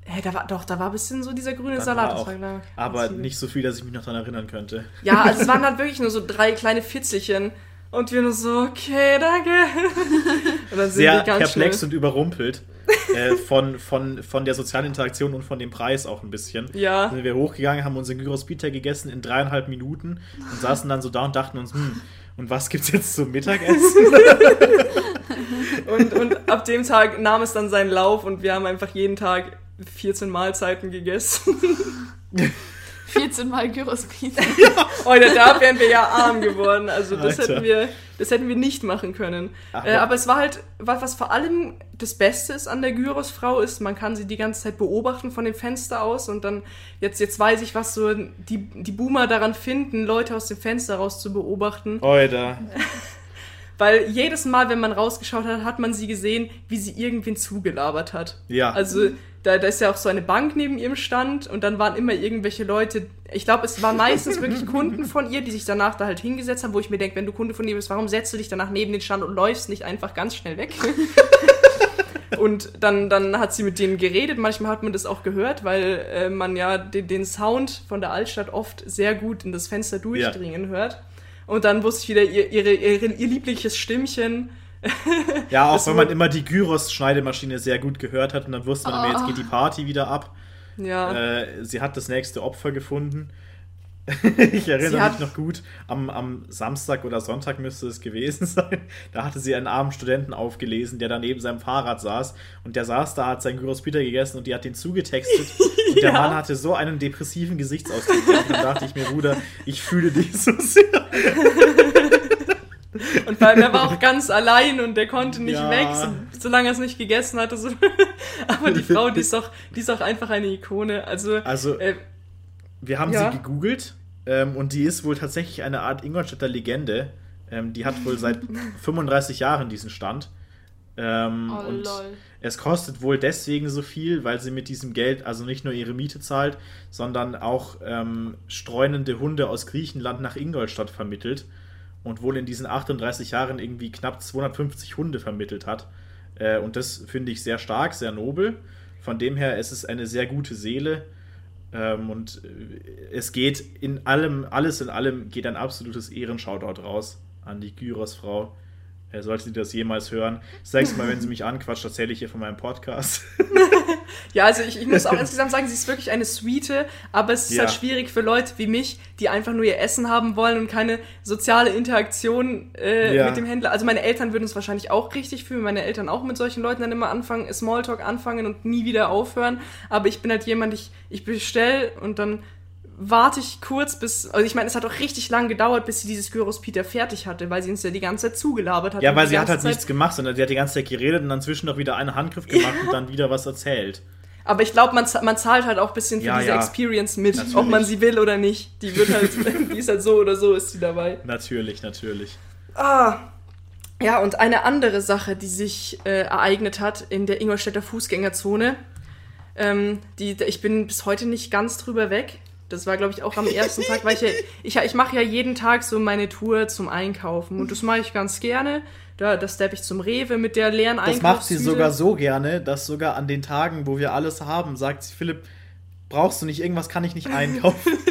Hä, da war, doch, da war ein bisschen so dieser grüne Dann Salat. auch, war, aber nicht so viel, dass ich mich noch daran erinnern könnte. Ja, also es waren halt wirklich nur so drei kleine Fitzelchen. Und wir nur so, okay, danke. Und dann sind sehr wir ganz perplex schnell. und überrumpelt äh, von, von, von der sozialen Interaktion und von dem Preis auch ein bisschen. Ja. Sind wir hochgegangen, haben unseren Gyros Pita gegessen in dreieinhalb Minuten und saßen dann so da und dachten uns, hm, und was gibt's jetzt zum Mittagessen? Und, und ab dem Tag nahm es dann seinen Lauf und wir haben einfach jeden Tag 14 Mahlzeiten gegessen. 14 Mal Gyros Pizza. Oder da wären wir ja arm geworden. Also das Alter. hätten wir, das hätten wir nicht machen können. Aber- äh, aber es war halt, was, was vor allem das Beste ist an der Gyrosfrau ist, man kann sie die ganze Zeit beobachten von dem Fenster aus und dann, jetzt, jetzt weiß ich, was so die, die Boomer daran finden, Leute aus dem Fenster raus zu beobachten. Oida. Weil jedes Mal, wenn man rausgeschaut hat, hat man sie gesehen, wie sie irgendwen zugelabert hat. Ja. Also da, da ist ja auch so eine Bank neben ihrem Stand und dann waren immer irgendwelche Leute, ich glaube, es waren meistens wirklich Kunden von ihr, die sich danach da halt hingesetzt haben, wo ich mir denke, wenn du Kunde von ihr bist, warum setzt du dich danach neben den Stand und läufst nicht einfach ganz schnell weg? Und dann, dann hat sie mit denen geredet. Manchmal hat man das auch gehört, weil äh, man ja den, den Sound von der Altstadt oft sehr gut in das Fenster durchdringen hört. Und dann wusste ich wieder ihr, ihre, ihre, ihr liebliches Stimmchen. Ja, auch wenn man immer die Gyros-Schneidemaschine sehr gut gehört hat und dann wusste man, immer, jetzt geht die Party wieder ab. Ja. Äh, sie hat das nächste Opfer gefunden. ich erinnere mich noch gut, am, am Samstag oder Sonntag müsste es gewesen sein. Da hatte sie einen armen Studenten aufgelesen, der da neben seinem Fahrrad saß. Und der saß da, hat sein Gyros Peter gegessen und die hat den zugetextet. Und der Ja. Mann hatte so einen depressiven Gesichtsausdruck. Und dann dachte ich mir, Bruder, ich fühle dich so sehr. Und vor allem, er war auch ganz allein und der konnte nicht Ja. weg, so, solange er es nicht gegessen hatte. So. Aber die Frau, die ist, auch, die ist auch einfach eine Ikone. Also, Also, äh, Wir haben Ja. sie gegoogelt ähm, und die ist wohl tatsächlich eine Art Ingolstädter Legende. Ähm, die hat wohl seit 35 Jahren diesen Stand. Ähm, Oh, und lol. es kostet wohl deswegen so viel, weil sie mit diesem Geld also nicht nur ihre Miete zahlt, sondern auch ähm, streunende Hunde aus Griechenland nach Ingolstadt vermittelt und wohl in diesen 38 Jahren irgendwie knapp 250 Hunde vermittelt hat. Äh, und das finde ich sehr stark, sehr nobel. Von dem her ist es eine sehr gute Seele. Ähm, und äh, es geht in allem, alles in allem geht ein absolutes Ehrenshoutout raus an die Gyros-Frau. Äh, sollte sie das jemals hören. Nächste Mal, wenn sie mich anquatscht, erzähle ich ihr von meinem Podcast. ja, also ich, ich muss auch insgesamt sagen, sie ist wirklich eine Sweete, aber es ist Ja. halt schwierig für Leute wie mich, die einfach nur ihr Essen haben wollen und keine soziale Interaktion äh, Ja. mit dem Händler. Also meine Eltern würden es wahrscheinlich auch richtig fühlen, meine Eltern auch mit solchen Leuten dann immer anfangen, Smalltalk anfangen und nie wieder aufhören. Aber ich bin halt jemand, ich, ich bestell und dann warte ich kurz bis, also ich meine, es hat auch richtig lang gedauert, bis sie dieses Gyros Peter fertig hatte, weil sie uns ja die ganze Zeit zugelabert hat. ja, weil sie hat halt Zeit- nichts gemacht, sondern sie hat die ganze Zeit geredet und dann zwischendurch wieder einen Handgriff gemacht und dann wieder was erzählt. Aber ich glaube, man, man zahlt halt auch ein bisschen für Ja, diese ja. Experience mit, Natürlich. ob man sie will oder nicht. Die wird halt, die ist halt so oder so, ist sie dabei. Natürlich, natürlich. Ah. Ja, und eine andere Sache, die sich äh, ereignet hat in der Ingolstädter Fußgängerzone, ähm, die, ich bin bis heute nicht ganz drüber weg. Das war, glaube ich, auch am ersten Tag, weil ich ja, ich, ich mache ja jeden Tag so meine Tour zum Einkaufen und das mache ich ganz gerne. Da, da steppe ich zum Rewe mit der leeren Das macht sie sogar so gerne, dass sogar an den Tagen, wo wir alles haben, sagt sie, Philipp, brauchst du nicht irgendwas, kann ich nicht einkaufen.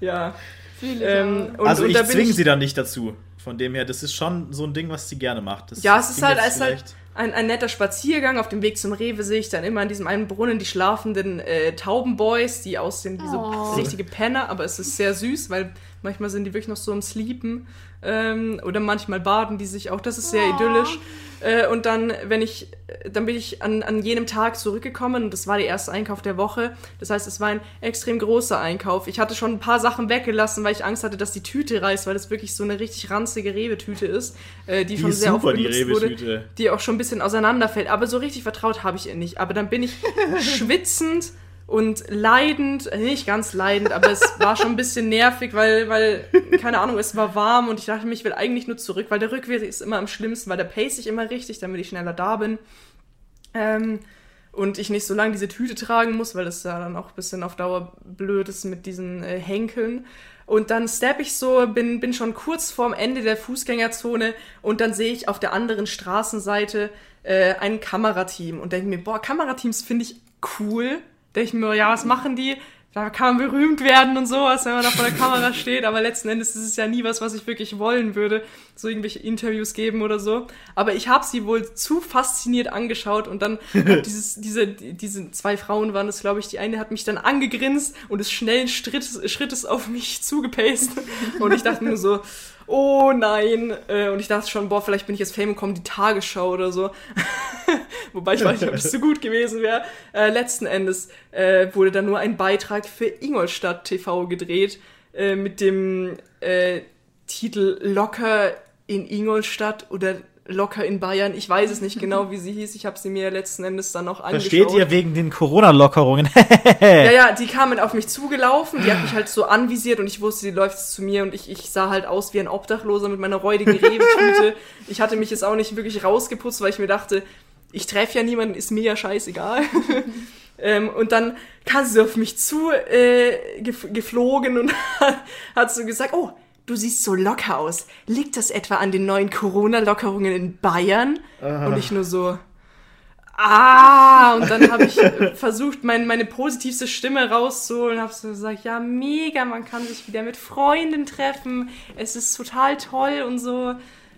Ja. Ähm, und, also und ich zwinge sie da nicht dazu. Von dem her, das ist schon so ein Ding, was sie gerne macht. Das Ja, es ist halt, es ist halt ein, ein netter Spaziergang. Auf dem Weg zum Rewe sehe ich dann immer an diesem einen Brunnen die schlafenden äh, Taubenboys, die aussehen wie so Oh. richtige Penner, aber es ist sehr süß, weil manchmal sind die wirklich noch so im Sleepen. Ähm, oder manchmal baden die sich auch. Das ist sehr Oh. idyllisch. Äh, und dann, wenn ich, dann bin ich an, an jenem Tag zurückgekommen und das war der erste Einkauf der Woche. Das heißt, es war ein extrem großer Einkauf. Ich hatte schon ein paar Sachen weggelassen, weil ich Angst hatte, dass die Tüte reißt, weil das wirklich so eine richtig ranzige Rewe-Tüte ist, äh, die, Die schon ist sehr super, oft die benutzt wurde die auch schon ein bisschen auseinanderfällt. Aber so richtig vertraut habe ich ihr nicht. Aber dann bin ich schwitzend und leidend, äh, nicht ganz leidend, aber es war schon ein bisschen nervig, weil, weil, keine Ahnung, es war warm und ich dachte mir, ich will eigentlich nur zurück, weil der Rückweg ist immer am schlimmsten, weil da pace ich immer richtig, damit ich schneller da bin. Ähm, und ich nicht so lange diese Tüte tragen muss, weil das ja dann auch ein bisschen auf Dauer blöd ist mit diesen äh, Henkeln. Und dann step ich so, bin, bin schon kurz vorm Ende der Fußgängerzone und dann sehe ich auf der anderen Straßenseite äh, ein Kamerateam und denke mir, boah, Kamerateams finde ich cool. Denke ich mir, ja, was machen die? Da kann man berühmt werden und sowas, wenn man da vor der Kamera steht, aber letzten Endes ist es ja nie was, was ich wirklich wollen würde, so irgendwelche Interviews geben oder so. Aber ich habe sie wohl zu fasziniert angeschaut und dann dieses, diese, diese zwei Frauen waren es, glaube ich, die eine hat mich dann angegrinst und ist schnellen Schrittes, Schrittes auf mich zugepaced und ich dachte nur so, oh nein. Äh, Und ich dachte schon, boah, vielleicht bin ich jetzt Fame und komme die Tagesschau oder so. Wobei ich weiß nicht, ob das so gut gewesen wäre. Äh, letzten Endes äh, wurde dann nur ein Beitrag für Ingolstadt TV gedreht äh, mit dem äh, Titel Locker in Ingolstadt oder Locker in Bayern. Ich weiß es nicht genau, wie sie hieß. Ich habe sie mir letzten Endes dann noch angeschaut. Versteht ihr wegen den Corona-Lockerungen? Ja, ja, die kamen auf mich zugelaufen, die hat mich halt so anvisiert und ich wusste, sie läuft zu mir und ich, ich sah halt aus wie ein Obdachloser mit meiner räudigen Rewe-Tüte. Ich hatte mich jetzt auch nicht wirklich rausgeputzt, weil ich mir dachte, ich treffe ja niemanden, ist mir ja scheißegal. ähm, und dann kam sie auf mich zu äh, gef geflogen und hat so gesagt, oh, du siehst so locker aus. Liegt das etwa an den neuen Corona-Lockerungen in Bayern? Und ich nur so, ah, und dann habe ich äh, versucht, mein, meine positivste Stimme rauszuholen, habe so gesagt, ja, mega, man kann sich wieder mit Freunden treffen, es ist total toll und so.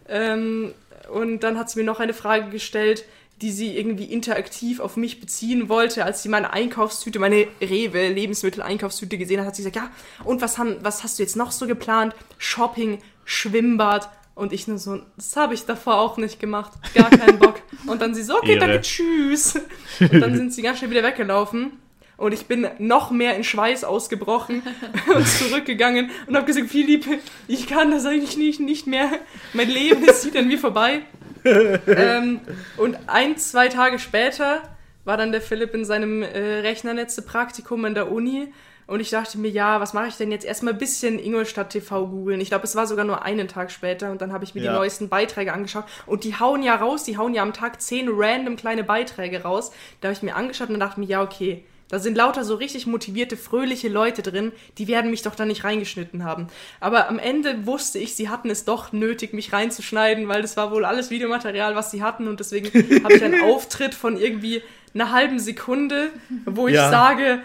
Ähm, und dann hat sie mir noch eine Frage gestellt, die sie irgendwie interaktiv auf mich beziehen wollte, als sie meine Einkaufstüte, meine Rewe Lebensmittel-Einkaufstüte gesehen hat, hat sie gesagt, ja, und was, haben, was hast du jetzt noch so geplant? Shopping, Schwimmbad. Und ich nur so, das habe ich davor auch nicht gemacht. Gar keinen Bock. Und dann sie so, okay, danke, tschüss. Und dann sind sie ganz schnell wieder weggelaufen. Und ich bin noch mehr in Schweiß ausgebrochen und zurückgegangen und habe gesagt, Philipp, ich kann das eigentlich nicht, nicht mehr. Mein Leben ist zieht an mir vorbei. ähm, und ein, zwei Tage später war dann der Philipp in seinem äh, Rechnernetze-Praktikum in der Uni und ich dachte mir, ja, was mache ich denn jetzt? Erstmal ein bisschen Ingolstadt TV googeln. Ich glaube, es war sogar nur einen Tag später und dann habe ich mir ja. die neuesten Beiträge angeschaut. Und die hauen ja raus, die hauen ja am Tag zehn random kleine Beiträge raus. Da habe ich mir angeschaut und dachte mir, ja, okay, da sind lauter so richtig motivierte, fröhliche Leute drin, die werden mich doch da nicht reingeschnitten haben. Aber am Ende wusste ich, sie hatten es doch nötig, mich reinzuschneiden, weil das war wohl alles Videomaterial, was sie hatten. Und deswegen habe ich einen Auftritt von irgendwie einer halben Sekunde, wo ich ja. sage,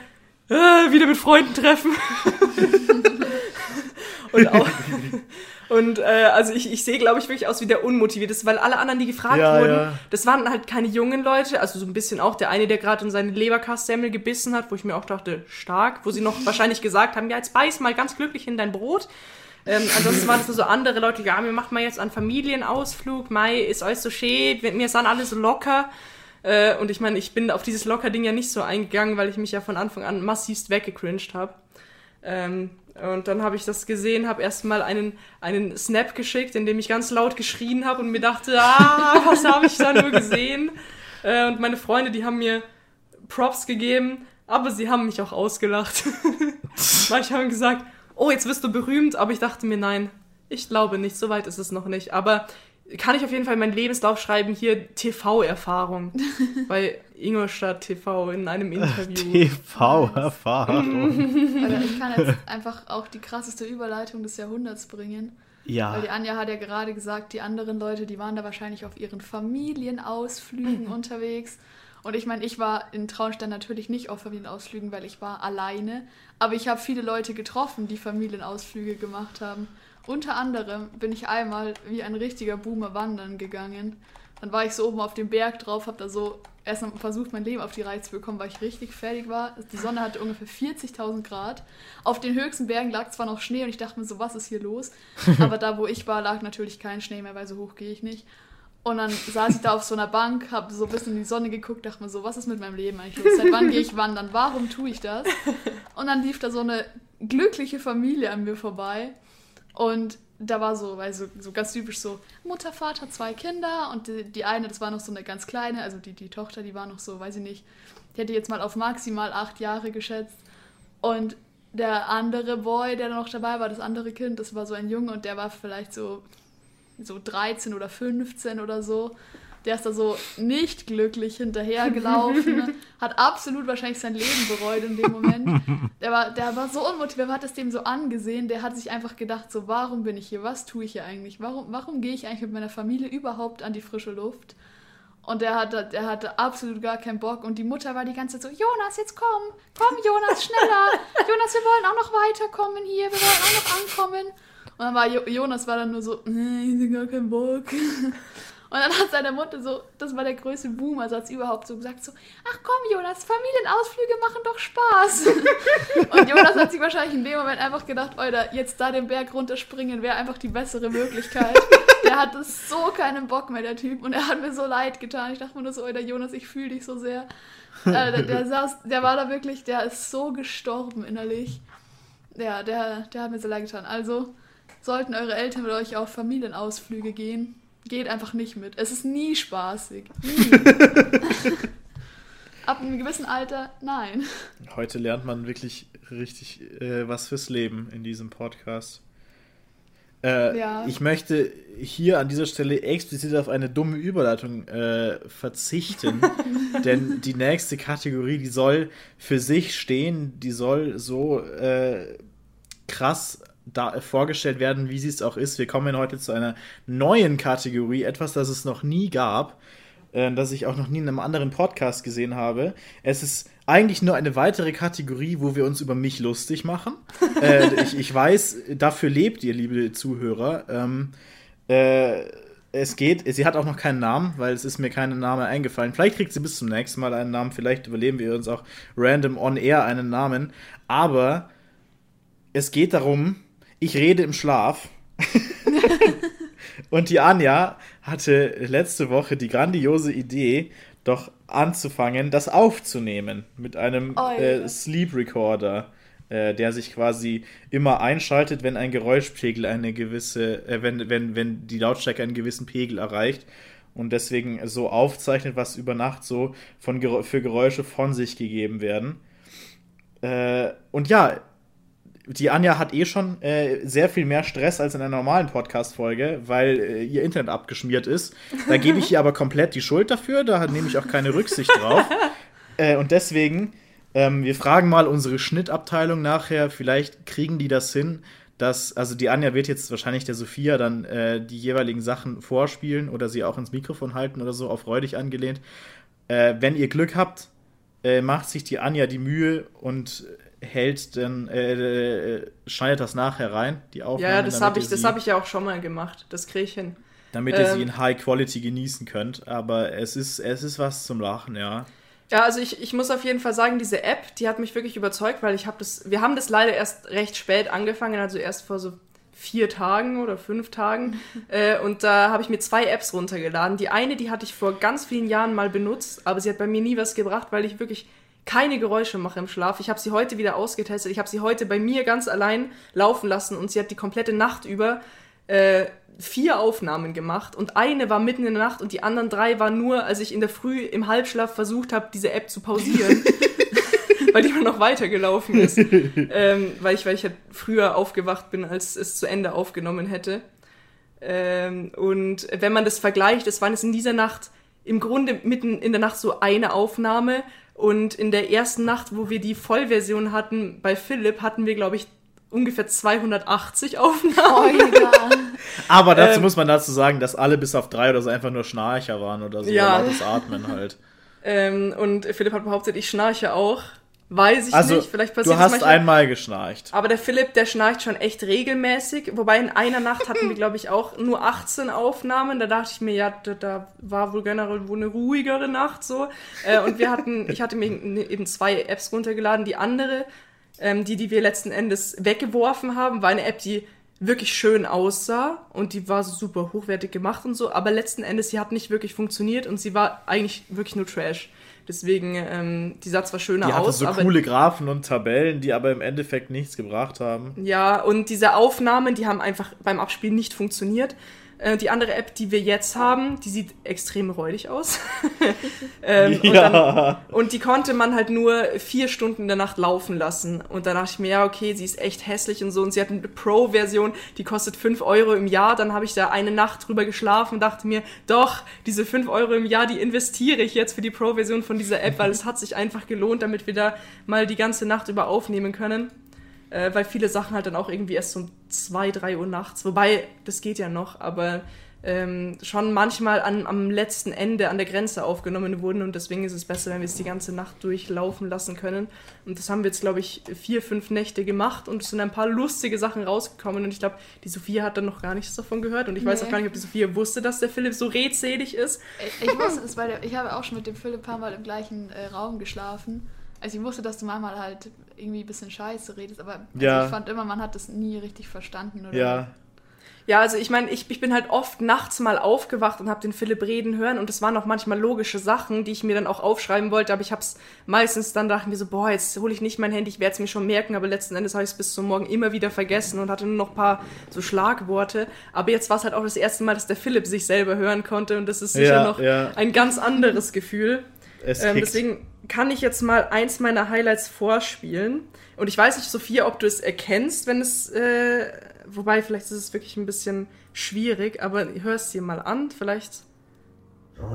äh, wieder mit Freunden treffen. und auch, und äh, also ich, ich sehe, glaube ich, wirklich aus wie der Unmotivierteste, weil alle anderen, die gefragt ja, wurden, ja. das waren halt keine jungen Leute, also so ein bisschen auch der eine, der gerade in seine Leberkasssemmel gebissen hat, wo ich mir auch dachte, stark, wo sie noch wahrscheinlich gesagt haben, ja, jetzt beiß mal ganz glücklich in dein Brot. Ähm, ansonsten waren das nur so andere Leute, ja, wir machen mal jetzt einen Familienausflug, Mai ist alles so schön, mir sind alle so locker. Äh, und ich meine, ich bin auf dieses Locker-Ding ja nicht so eingegangen, weil ich mich ja von Anfang an massivst weggecringed habe. Ähm, und dann habe ich das gesehen, habe erstmal einen, einen Snap geschickt, in dem ich ganz laut geschrien habe und mir dachte, ah, was habe ich da nur gesehen? Äh, und meine Freunde, die haben mir Props gegeben, aber sie haben mich auch ausgelacht. Manche haben gesagt, oh, jetzt wirst du berühmt, aber ich dachte mir, nein, ich glaube nicht, so weit ist es noch nicht. Aber kann ich auf jeden Fall meinen Lebenslauf schreiben, hier TV-Erfahrung bei Ingolstadt TV in einem Interview. TV-Erfahrung. Also ich kann jetzt einfach auch die krasseste Überleitung des Jahrhunderts bringen. Ja. Weil die Anja hat ja gerade gesagt, die anderen Leute, die waren da wahrscheinlich auf ihren Familienausflügen unterwegs. Und ich meine, ich war in Traunstein natürlich nicht auf Familienausflügen, weil ich war alleine. Aber ich habe viele Leute getroffen, die Familienausflüge gemacht haben. Unter anderem bin ich einmal wie ein richtiger Boomer wandern gegangen. Dann war ich so oben auf dem Berg drauf, habe da so erst versucht, mein Leben auf die Reihe zu bekommen, weil ich richtig fertig war. Die Sonne hatte ungefähr 40.000 Grad. Auf den höchsten Bergen lag zwar noch Schnee und ich dachte mir so, was ist hier los? Aber da, wo ich war, lag natürlich kein Schnee mehr, weil so hoch gehe ich nicht. Und dann saß ich da auf so einer Bank, habe so ein bisschen in die Sonne geguckt, dachte mir so, was ist mit meinem Leben eigentlich los? Seit wann gehe ich wandern? Warum tue ich das? Und dann lief da so eine glückliche Familie an mir vorbei. Und da war so, weil so, so ganz typisch so, Mutter, Vater, zwei Kinder und die, die eine, das war noch so eine ganz kleine, also die, die Tochter, die war noch so, weiß ich nicht, die hätte jetzt mal auf maximal acht Jahre geschätzt. Und der andere Boy, der noch dabei war, das andere Kind, das war so ein Junge und der war vielleicht so, so 13 oder 15 oder so der ist da so nicht glücklich hinterhergelaufen, hat absolut wahrscheinlich sein Leben bereut in dem Moment. Der war, der war so unmotiviert, hat es dem so angesehen, der hat sich einfach gedacht, so, warum bin ich hier, was tue ich hier eigentlich, warum, warum gehe ich eigentlich mit meiner Familie überhaupt an die frische Luft? Und der hatte, der hatte absolut gar keinen Bock. Und die Mutter war die ganze Zeit so, Jonas, jetzt komm, komm, Jonas, schneller. Jonas, wir wollen auch noch weiterkommen hier, wir wollen auch noch ankommen. Und dann war Jonas war dann nur so, nee, ich habe gar keinen Bock. Und dann hat seine Mutter so, das war der größte Boomer-Satz überhaupt, so gesagt so, ach komm Jonas, Familienausflüge machen doch Spaß. und Jonas hat sich wahrscheinlich in dem Moment einfach gedacht, Alter, jetzt da den Berg runterspringen wäre einfach die bessere Möglichkeit. der hatte so keinen Bock mehr, der Typ. Und er hat mir so leid getan. Ich dachte mir nur so, Alter, Jonas, ich fühle dich so sehr. Äh, der, der, saß, der war da wirklich, der ist so gestorben innerlich. Ja, der, der hat mir so leid getan. Also sollten eure Eltern mit euch auf Familienausflüge gehen, Geht einfach nicht mit. Es ist nie spaßig. Nie. Ab einem gewissen Alter, nein. Heute lernt man wirklich richtig äh, was fürs Leben in diesem Podcast. Äh, ja. Ich möchte hier an dieser Stelle explizit auf eine dumme Überleitung äh, verzichten, denn die nächste Kategorie, die soll für sich stehen, die soll so äh, krass da vorgestellt werden, wie sie es auch ist. Wir kommen heute zu einer neuen Kategorie, etwas, das es noch nie gab. äh, das ich auch noch nie in einem anderen Podcast gesehen habe. Es ist eigentlich nur eine weitere Kategorie, wo wir uns über mich lustig machen. äh, ich, ich weiß, dafür lebt ihr, liebe Zuhörer. Ähm, äh, es geht, sie hat auch noch keinen Namen, weil es ist mir kein Name eingefallen. Vielleicht kriegt sie bis zum nächsten Mal einen Namen, vielleicht überleben wir uns auch random on air einen Namen. Aber es geht darum, ich rede im Schlaf. Und die Anja hatte letzte Woche die grandiose Idee, doch anzufangen, das aufzunehmen mit einem Oh, äh, Sleep Recorder, äh, der sich quasi immer einschaltet, wenn ein Geräuschpegel eine gewisse, äh, wenn, wenn, wenn die Lautstärke einen gewissen Pegel erreicht und deswegen so aufzeichnet, was über Nacht so von, für Geräusche von sich gegeben werden. Äh, und ja, die Anja hat eh schon äh, sehr viel mehr Stress als in einer normalen Podcast-Folge, weil äh, ihr Internet abgeschmiert ist. Da gebe ich ihr aber komplett die Schuld dafür, da nehme ich auch keine Rücksicht drauf. Äh, und deswegen, ähm, wir fragen mal unsere Schnittabteilung nachher, vielleicht kriegen die das hin, dass, also die Anja wird jetzt wahrscheinlich der Sophia dann äh, die jeweiligen Sachen vorspielen oder sie auch ins Mikrofon halten oder so, auf freudig angelehnt. Äh, wenn ihr Glück habt, äh, macht sich die Anja die Mühe und hält dann, äh, äh, schneidet das nachher rein, die Aufnahme. Ja, das habe ich, das hab ich ja auch schon mal gemacht. Das kriege ich hin. Damit ihr sie ähm, in High Quality genießen könnt. Aber es ist, es ist was zum Lachen, ja. Ja, also ich, ich muss auf jeden Fall sagen, diese App, die hat mich wirklich überzeugt, weil ich habe das, wir haben das leider erst recht spät angefangen, also erst vor so vier Tagen oder fünf Tagen. äh, und da habe ich mir zwei Apps runtergeladen. Die eine, die hatte ich vor ganz vielen Jahren mal benutzt, aber sie hat bei mir nie was gebracht, weil ich wirklich keine Geräusche mache im Schlaf. Ich habe sie heute wieder ausgetestet. Ich habe sie heute bei mir ganz allein laufen lassen und sie hat die komplette Nacht über äh, vier Aufnahmen gemacht und eine war mitten in der Nacht und die anderen drei waren nur, als ich in der Früh im Halbschlaf versucht habe, diese App zu pausieren, weil die immer noch weitergelaufen ist, ähm, weil ich weil ich halt früher aufgewacht bin, als es zu Ende aufgenommen hätte. Ähm, und wenn man das vergleicht, es waren es in dieser Nacht im Grunde mitten in der Nacht so eine Aufnahme und in der ersten Nacht, wo wir die Vollversion hatten bei Philipp, hatten wir glaube ich ungefähr 280 Aufnahmen. Oh, ja. Aber dazu Ähm, muss man dazu sagen, dass alle bis auf drei oder so einfach nur Schnarcher waren oder so. Ja. lautes Atmen halt. Ähm, und Philipp hat behauptet, ich schnarche auch. Weiß ich Also, nicht, vielleicht passiert du hast manchmal. einmal geschnarcht. Aber der Philipp, der schnarcht schon echt regelmäßig. Wobei in einer Nacht hatten wir, glaube ich, auch nur 18 Aufnahmen. Da dachte ich mir, ja, da, da war wohl generell wohl eine ruhigere Nacht so. Äh, und wir hatten, ich hatte mir eben zwei Apps runtergeladen. Die andere, ähm, die, die wir letzten Endes weggeworfen haben, war eine App, die wirklich schön aussah und die war super hochwertig gemacht und so, aber letzten Endes, sie hat nicht wirklich funktioniert und sie war eigentlich wirklich nur Trash. Deswegen, ähm, die sah zwar schöner Die hatte aus, so aber coole Graphen und Tabellen, die aber im Endeffekt nichts gebracht haben. Ja, und diese Aufnahmen, die haben einfach beim Abspielen nicht funktioniert. Äh, die andere App, die wir jetzt haben, die sieht extrem räudig aus. ähm, und, dann, und die konnte man halt nur vier Stunden in der Nacht laufen lassen. Und da dachte ich mir, ja, okay, sie ist echt hässlich und so. Und sie hat eine Pro-Version, die kostet 5 Euro im Jahr. Dann habe ich da eine Nacht drüber geschlafen und dachte mir, doch, diese 5 Euro im Jahr, die investiere ich jetzt für die Pro-Version von dieser App, weil es hat sich einfach gelohnt, damit wir da mal die ganze Nacht über aufnehmen können äh, weil viele Sachen halt dann auch irgendwie erst um 2, 3 Uhr nachts, wobei das geht ja noch, aber ähm, schon manchmal an, am letzten Ende an der Grenze aufgenommen wurden und deswegen ist es besser, wenn wir es die ganze Nacht durchlaufen lassen können. Und das haben wir jetzt, glaube ich, vier, fünf Nächte gemacht und es sind ein paar lustige Sachen rausgekommen und ich glaube, die Sophia hat dann noch gar nichts davon gehört und ich weiß Nee. auch gar nicht, ob die Sophia wusste, dass der Philipp so redselig ist. Ich, ich wusste es, weil der, ich habe auch schon mit dem Philipp ein paar Mal im gleichen äh, Raum geschlafen. Also ich wusste, dass du manchmal halt irgendwie ein bisschen Scheiße redest, aber also Ja. ich fand immer, man hat das nie richtig verstanden. Oder Ja, Ja, also ich meine, ich, ich bin halt oft nachts mal aufgewacht und habe den Philipp reden hören und es waren auch manchmal logische Sachen, die ich mir dann auch aufschreiben wollte, aber ich habe es meistens dann dachte ich mir so, boah, jetzt hole ich nicht mein Handy, ich werde es mir schon merken, aber letzten Endes habe ich es bis zum Morgen immer wieder vergessen und hatte nur noch ein paar so Schlagworte. Aber jetzt war es halt auch das erste Mal, dass der Philipp sich selber hören konnte und das ist sicher Ja, noch ja. ein ganz anderes Gefühl. es Ähm, kickt. deswegen kann ich jetzt mal eins meiner Highlights vorspielen. Und ich weiß nicht, Sophia, ob du es erkennst, wenn es, äh, wobei vielleicht ist es wirklich ein bisschen schwierig, aber hör es dir mal an, vielleicht.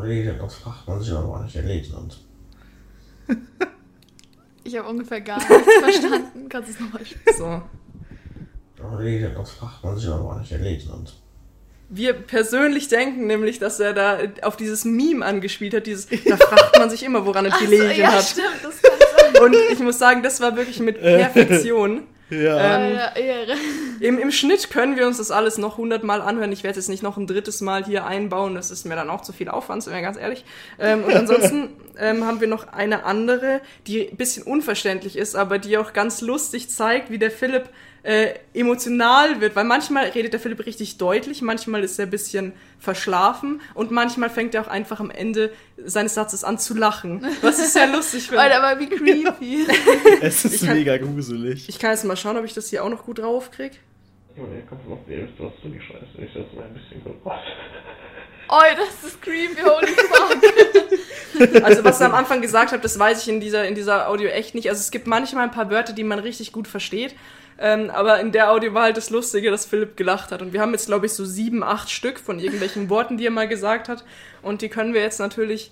Rede, das fragt man sich aber nicht und. Ich habe ungefähr gar nichts verstanden. Kannst du es nochmal spielen? So. Rede, das fragt man sich aber nicht und. Wir persönlich denken nämlich, dass er da auf dieses Meme angespielt hat, dieses, da fragt man sich immer, woran es Ach so, gelegen ja, hat. stimmt, das kann sein. Und ich muss sagen, das war wirklich mit Perfektion. Ja. Ähm, Ja, Ehre. Im, Im Schnitt können wir uns das alles noch hundertmal anhören. Ich werde es nicht noch ein drittes Mal hier einbauen. Das ist mir dann auch zu viel Aufwand, sind wir ganz ehrlich. Ähm, und ansonsten ähm, haben wir noch eine andere, die ein bisschen unverständlich ist, aber die auch ganz lustig zeigt, wie der Philipp äh, emotional wird. Weil manchmal redet der Philipp richtig deutlich, manchmal ist er ein bisschen verschlafen und manchmal fängt er auch einfach am Ende seines Satzes an zu lachen. Was ich sehr lustig finde. Alter, aber wie creepy. es ist ich kann- mega gruselig. Ich kann jetzt mal schauen, ob ich das hier auch noch gut draufkrieg. Ihr kommt noch was du die Scheiße. Ich setze mal ein bisschen Gott. Oh, das ist creepy, holy fuck. Also was er am Anfang gesagt hat, das weiß ich in dieser, in dieser Audio echt nicht. Also es gibt manchmal ein paar Wörter, die man richtig gut versteht. Ähm, aber in der Audio war halt das Lustige, dass Philipp gelacht hat. Und wir haben jetzt, glaube ich, so sieben, acht Stück von irgendwelchen Worten, die er mal gesagt hat. Und die können wir jetzt natürlich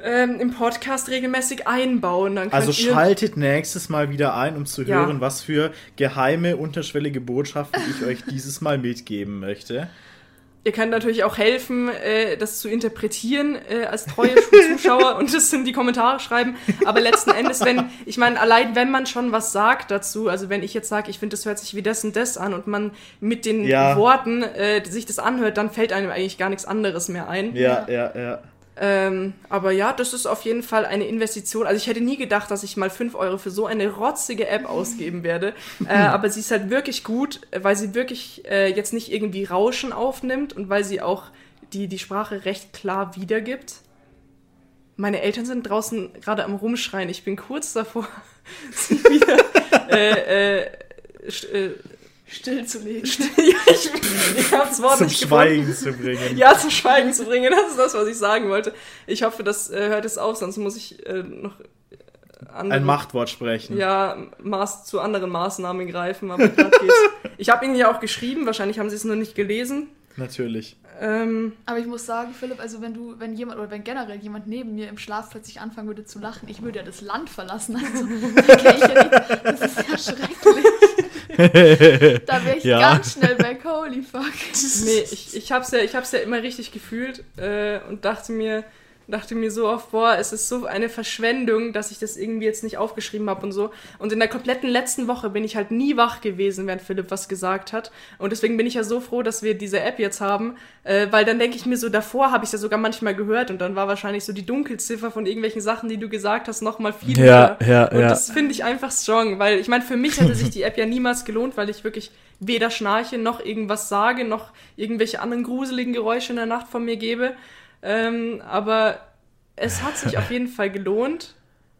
ähm, im Podcast regelmäßig einbauen. Also schaltet nächstes Mal wieder ein, um zu Ja. hören, was für geheime, unterschwellige Botschaften ich euch dieses Mal mitgeben möchte. Ihr könnt natürlich auch helfen, äh, das zu interpretieren äh, als treue Zuschauer und das in die Kommentare schreiben. Aber letzten Endes, wenn, ich meine, allein wenn man schon was sagt dazu, also wenn ich jetzt sage, ich finde, das hört sich wie das und das an und man mit den Ja. Worten äh, sich das anhört, dann fällt einem eigentlich gar nichts anderes mehr ein. Ja, ja, ja. Ähm, aber ja, das ist auf jeden Fall eine Investition. Also ich hätte nie gedacht, dass ich mal 5 Euro für so eine rotzige App ausgeben werde. Äh, aber sie ist halt wirklich gut, weil sie wirklich äh, jetzt nicht irgendwie Rauschen aufnimmt und weil sie auch die, die Sprache recht klar wiedergibt. Meine Eltern sind draußen gerade am Rumschreien. Ich bin kurz davor, sie wieder äh, st- Stillzulegen. ja, ich, ich habe das Wort Zum nicht gefunden. Schweigen zu bringen. Ja, zum Schweigen zu bringen, das ist das, was ich sagen wollte. Ich hoffe, das äh, hört es auf, sonst muss ich äh, noch äh, andere, Ein Machtwort sprechen. ja, Maß, zu anderen Maßnahmen greifen, aber geht's. Ich habe Ihnen ja auch geschrieben, wahrscheinlich haben Sie es nur nicht gelesen. Natürlich. Ähm, Aber ich muss sagen, Philipp, also wenn du, wenn jemand oder wenn generell jemand neben mir im Schlaf plötzlich anfangen würde zu lachen, ich würde ja das Land verlassen. Also, okay, ich ja nicht, das ist ja schrecklich. Da wäre ich Ja. ganz schnell weg, holy fuck. nee, ich, ich habe es ja, ich hab's ja immer richtig gefühlt äh, und dachte mir, dachte mir so oft, boah, es ist so eine Verschwendung, dass ich das irgendwie jetzt nicht aufgeschrieben habe und so. Und in der kompletten letzten Woche bin ich halt nie wach gewesen, während Philipp was gesagt hat. Und deswegen bin ich ja so froh, dass wir diese App jetzt haben, äh, weil dann denke ich mir so, davor habe ich es ja sogar manchmal gehört und dann war wahrscheinlich so die Dunkelziffer von irgendwelchen Sachen, die du gesagt hast, nochmal viel Ja, höher. ja, Und ja. das finde ich einfach strong, weil ich meine, für mich hätte sich die App ja niemals gelohnt, weil ich wirklich weder schnarche, noch irgendwas sage, noch irgendwelche anderen gruseligen Geräusche in der Nacht von mir gebe. Ähm, aber es hat sich auf jeden Fall gelohnt.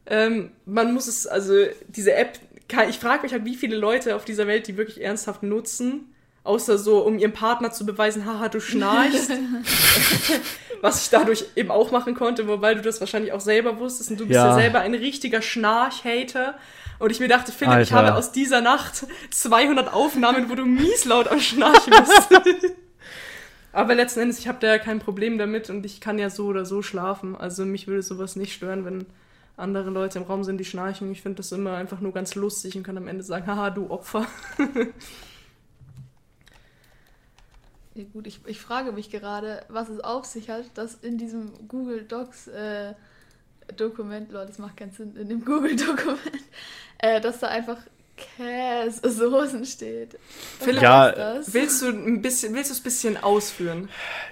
Ähm, man muss es, also diese App, kann, ich frage mich halt, wie viele Leute auf dieser Welt die wirklich ernsthaft nutzen, außer so, um ihrem Partner zu beweisen, haha, du schnarchst. Was ich dadurch eben auch machen konnte, wobei du das wahrscheinlich auch selber wusstest und du bist ja, Ja. selber ein richtiger Schnarch-Hater. Und ich mir dachte, Philipp, ich Alter. habe aus dieser Nacht 200 Aufnahmen, wo du mies laut am Schnarchen bist. Aber letzten Endes, ich habe da ja kein Problem damit und ich kann ja so oder so schlafen. Also mich würde sowas nicht stören, wenn andere Leute im Raum sind, die schnarchen. Ich finde das immer einfach nur ganz lustig und kann am Ende sagen, haha, du Opfer. Ja, gut, ich, ich frage mich gerade, was es auf sich hat, dass in diesem Google Docs äh, Dokument, Leute, das macht keinen Sinn, in dem Google Dokument, äh, dass da einfach Käsesoßen steht. Philipp, Ja, ist das? Willst du ein bisschen, willst du es ein bisschen ausführen?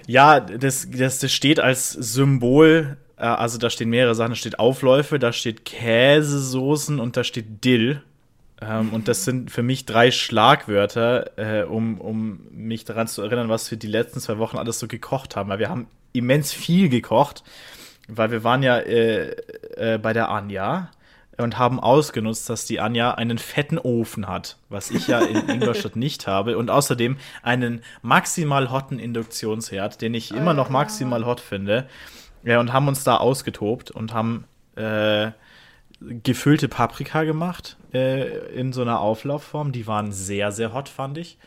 Ja, das, das, das steht als Symbol, äh, also da stehen mehrere Sachen, da steht Aufläufe, da steht Käsesoßen und da steht Dill. Ähm, und das sind für mich drei Schlagwörter, äh, um, um mich daran zu erinnern, was wir die letzten zwei Wochen alles so gekocht haben. Weil wir haben immens viel gekocht, weil wir waren ja äh, äh, bei der Anja und haben ausgenutzt, dass die Anja einen fetten Ofen hat, was ich ja in Ingolstadt nicht habe. Und außerdem einen maximal hotten Induktionsherd, den ich immer noch maximal hot finde. Ja, und haben uns da ausgetobt und haben äh, gefüllte Paprika gemacht äh, in so einer Auflaufform. Die waren sehr, sehr hot, fand ich.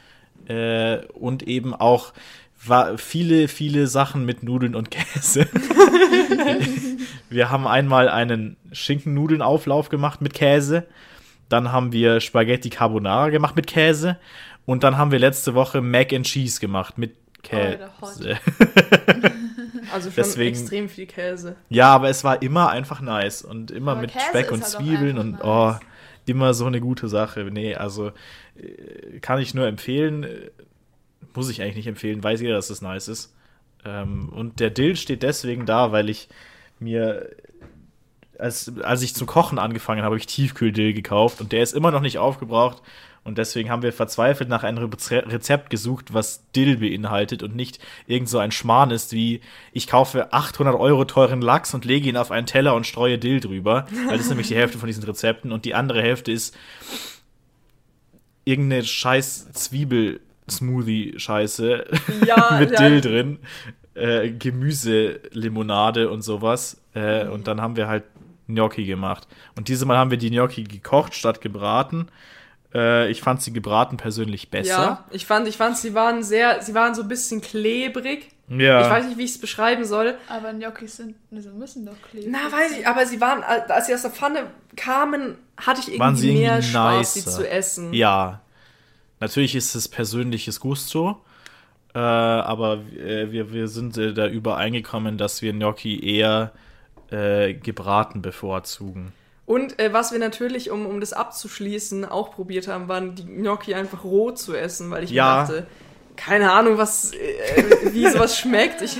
Äh, und eben auch war viele, viele Sachen mit Nudeln und Käse. wir haben einmal einen Schinken-Nudeln-Auflauf gemacht mit Käse. Dann haben wir Spaghetti Carbonara gemacht mit Käse. Und dann haben wir letzte Woche Mac and Cheese gemacht mit. Käse. Also schon Deswegen- extrem viel Käse. ja, aber es war immer einfach nice und immer Aber mit Käse Speck und halt Zwiebeln und oh, nice. immer so eine gute Sache. Nee, also äh, kann ich nur empfehlen. Äh, Muss ich eigentlich nicht empfehlen, weiß jeder, dass es nice ist. Ähm, und der Dill steht deswegen da, weil ich mir als, als ich zum Kochen angefangen habe, habe ich Tiefkühldill gekauft und der ist immer noch nicht aufgebraucht. Und deswegen haben wir verzweifelt nach einem Reze- Rezept gesucht, was Dill beinhaltet und nicht irgend so ein Schmarrn ist, wie ich kaufe 800 Euro teuren Lachs und lege ihn auf einen Teller und streue Dill drüber. Weil das ist nämlich die Hälfte von diesen Rezepten. Und die andere Hälfte ist irgendeine scheiß Zwiebel-Smoothie-Scheiße Ja, mit ja. Dill drin. Äh, Gemüselimonade und sowas. Äh, und dann haben wir halt Gnocchi gemacht. Und dieses Mal haben wir die Gnocchi gekocht statt gebraten. Äh, ich fand sie gebraten persönlich besser. Ja, ich fand, ich fand, sie waren sehr, sie waren so ein bisschen klebrig. Ja. Ich weiß nicht, wie ich es beschreiben soll. Aber Gnocchis sind, sie müssen doch kleben. Na, weiß ich, aber sie waren, als sie aus der Pfanne kamen, hatte ich irgendwie sie mehr irgendwie Spaß, sie nicer. zu essen. Ja. Natürlich ist es persönliches Gusto. Äh, aber äh, wir, wir sind äh, da übereingekommen, dass wir Gnocchi eher äh, gebraten bevorzugen. Und äh, was wir natürlich, um, um das abzuschließen, auch probiert haben, waren die Gnocchi einfach roh zu essen, weil ich Ja. mir dachte, keine Ahnung, was, äh, wie sowas schmeckt. Ich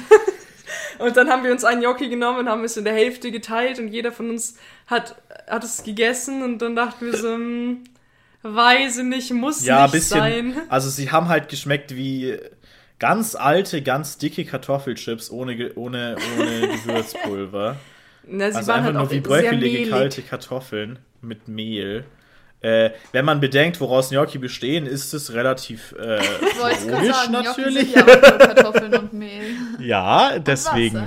und dann haben wir uns einen Gnocchi genommen und haben es in der Hälfte geteilt und jeder von uns hat, hat es gegessen und dann dachten wir so, hm, weiß ich nicht, muss Ja, nicht bisschen. sein. Also sie haben halt geschmeckt wie ganz alte, ganz dicke Kartoffelchips ohne, ohne, ohne Gewürzpulver. Na, sie also waren einfach halt nur auch wie bröckelige kalte Kartoffeln mit Mehl. Äh, wenn man bedenkt, woraus Gnocchi bestehen, ist es relativ äh, logisch sagen, Gnocchi natürlich. sind ja auch nur Kartoffeln und Mehl. Ja, deswegen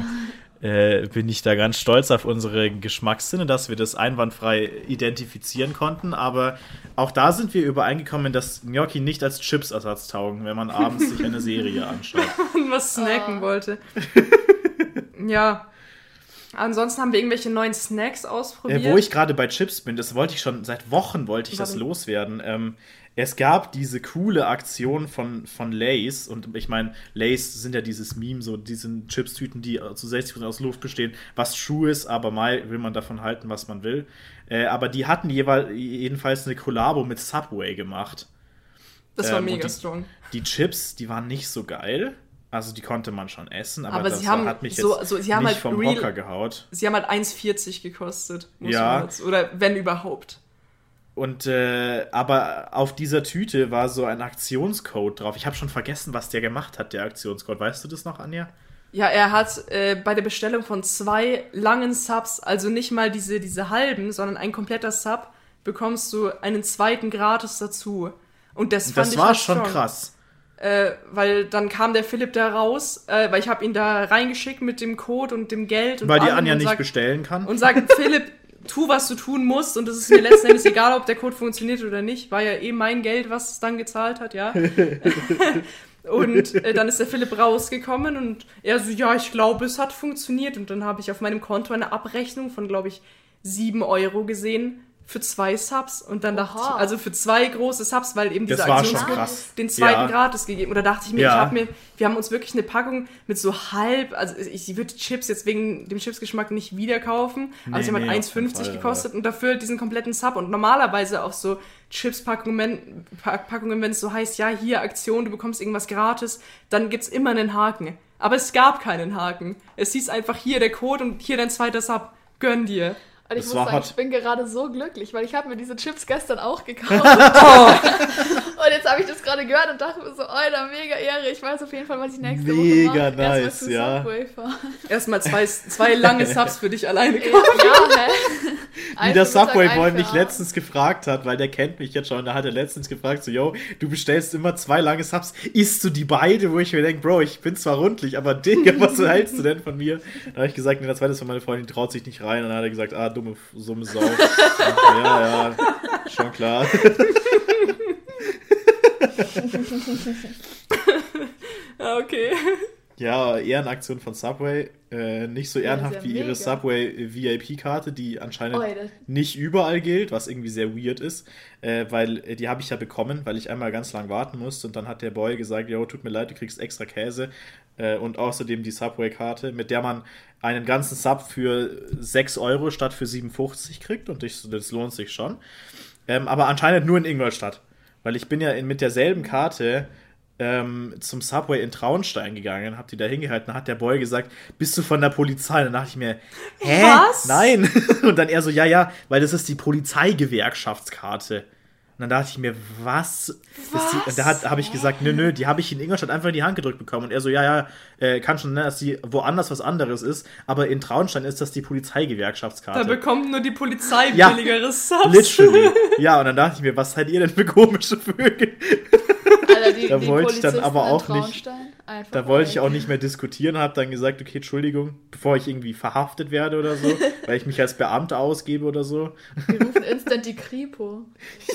äh, bin ich da ganz stolz auf unsere Geschmackssinne, dass wir das einwandfrei identifizieren konnten. Aber auch da sind wir übereingekommen, dass Gnocchi nicht als Chips-Ersatz taugen, wenn man abends sich eine Serie anschaut. und was snacken Ah. wollte. ja. Ansonsten haben wir irgendwelche neuen Snacks ausprobiert. Äh, wo ich gerade bei Chips bin, das wollte ich schon, seit Wochen wollte ich das Warum? loswerden. Ähm, es gab diese coole Aktion von, von Lays und ich meine, Lays sind ja dieses Meme, so diesen Chips-Tüten, die zu 60% aus Luft bestehen, was Schuh ist, aber mal will man davon halten, was man will. Äh, aber die hatten jeweils, jedenfalls eine Kollabo mit Subway gemacht. das war ähm, mega die- strong. Die Chips, die waren nicht so geil. Also die konnte man schon essen, aber, Aber das sie haben hat mich so- jetzt so- nicht halt vom real- Hocker gehaut. Sie haben halt 1,40 gekostet. Muss Ja. man dazu- Oder wenn überhaupt. Und äh, aber auf dieser Tüte war so ein Aktionscode drauf. Ich habe schon vergessen, was der gemacht hat, der Aktionscode. Weißt du das noch, Anja? Ja, er hat äh, bei der Bestellung von zwei langen Subs, also nicht mal diese, diese halben, sondern ein kompletter Sub, bekommst du einen zweiten gratis dazu. Und das fand Das ich war halt schon strong. krass. Äh, weil dann kam der Philipp da raus, äh, weil ich habe ihn da reingeschickt mit dem Code und dem Geld und Weil die Anja nicht sag- bestellen kann. und sagt, Philipp, tu, was du tun musst und es ist mir letzten Endes egal, ob der Code funktioniert oder nicht, war ja eh mein Geld, was es dann gezahlt hat, ja. und äh, dann ist der Philipp rausgekommen und er so, ja, ich glaube, es hat funktioniert und dann habe ich auf meinem Konto eine Abrechnung von, glaube ich, 7 Euro gesehen für zwei Subs und dann dachte ich, Oha. also für zwei große Subs, weil eben Aktionscode krass. den zweiten Ja. gratis gegeben. Oder dachte ich mir, Ja. ich habe mir, wir haben uns wirklich eine Packung mit so halb, also ich würde die Chips jetzt wegen dem Chipsgeschmack nicht wieder kaufen, aber Nee, sie haben nee, halt keinen 1,50 Fall, gekostet und dafür diesen kompletten Sub und normalerweise auch so Chips-Packungen, Pa- Packungen, wenn es so heißt, ja, hier Aktion, du bekommst irgendwas gratis, dann gibt's immer einen Haken. Aber es gab keinen Haken. Es hieß einfach hier der Code und hier dein zweiter Sub. Gönn dir. Und ich Das muss sagen, hot. ich bin gerade so glücklich, weil ich habe mir diese Chips gestern auch gekauft. und jetzt habe ich das gerade gehört und dachte mir so, Alter, mega Ehre. Ich weiß auf jeden Fall, was ich nächste Mega Woche mache. nice, Erstmal ja. Subway. Erstmal zwei, zwei lange Subs für dich alleine ja, hä? Wie der für Mittag, Subway ein Boy für mich letztens gefragt hat, weil der kennt mich jetzt schon, da hat er letztens gefragt, so, yo, du bestellst immer zwei lange Subs, isst du die beide, wo ich mir denke, Bro, ich bin zwar rundlich, aber Digga, was hältst du denn von mir? Dann habe ich gesagt, nee, das zweite ist von meiner Freundin, die traut sich nicht rein. Und dann hat er gesagt, ah, dumme, dumme Sau. ja, ja, schon klar. Ja, okay. Ja, Ehrenaktion von Subway. Äh, nicht so ehrenhaft ja wie ihre mega. Subway VIP-Karte, die anscheinend das- nicht überall gilt, was irgendwie sehr weird ist, äh, weil äh, die habe ich ja bekommen, weil ich einmal ganz lang warten musste und dann hat der Boy gesagt, jo, tut mir leid, du kriegst extra Käse äh, und außerdem die Subway-Karte, mit der man einen ganzen Sub für 6 Euro statt für 7,50 kriegt und ich, das lohnt sich schon. Ähm, aber anscheinend nur in Ingolstadt, weil ich bin ja in, mit derselben Karte ähm, zum Subway in Traunstein gegangen, hab die da hingehalten, hat der Boy gesagt, bist du von der Polizei? Dann dachte ich mir, hä? Was? Nein. Und dann er so, ja, ja, weil das ist die Polizeigewerkschaftskarte. Und dann dachte ich mir, was? Ist die, Was? da hat- habe ich gesagt, nö, nö, die habe ich in Ingolstadt einfach in die Hand gedrückt bekommen. Und er so, ja, ja, äh, kann schon, ne, dass die woanders was anderes ist, aber in Traunstein ist das die Da Polizeigewerkschaftskarte. bekommt nur die Polizei Ja. billigere Subs. Literally. Ja, und dann dachte ich mir, was seid ihr denn für komische Vögel? Alter, die, Da die wollte ich dann aber in auch nicht- Traunstein, einfach Da wollte ich auch nicht mehr diskutieren, habe dann gesagt, okay, Entschuldigung, bevor ich irgendwie verhaftet werde oder so, weil ich mich als Beamter ausgebe oder so. Wir rufen instant die Kripo.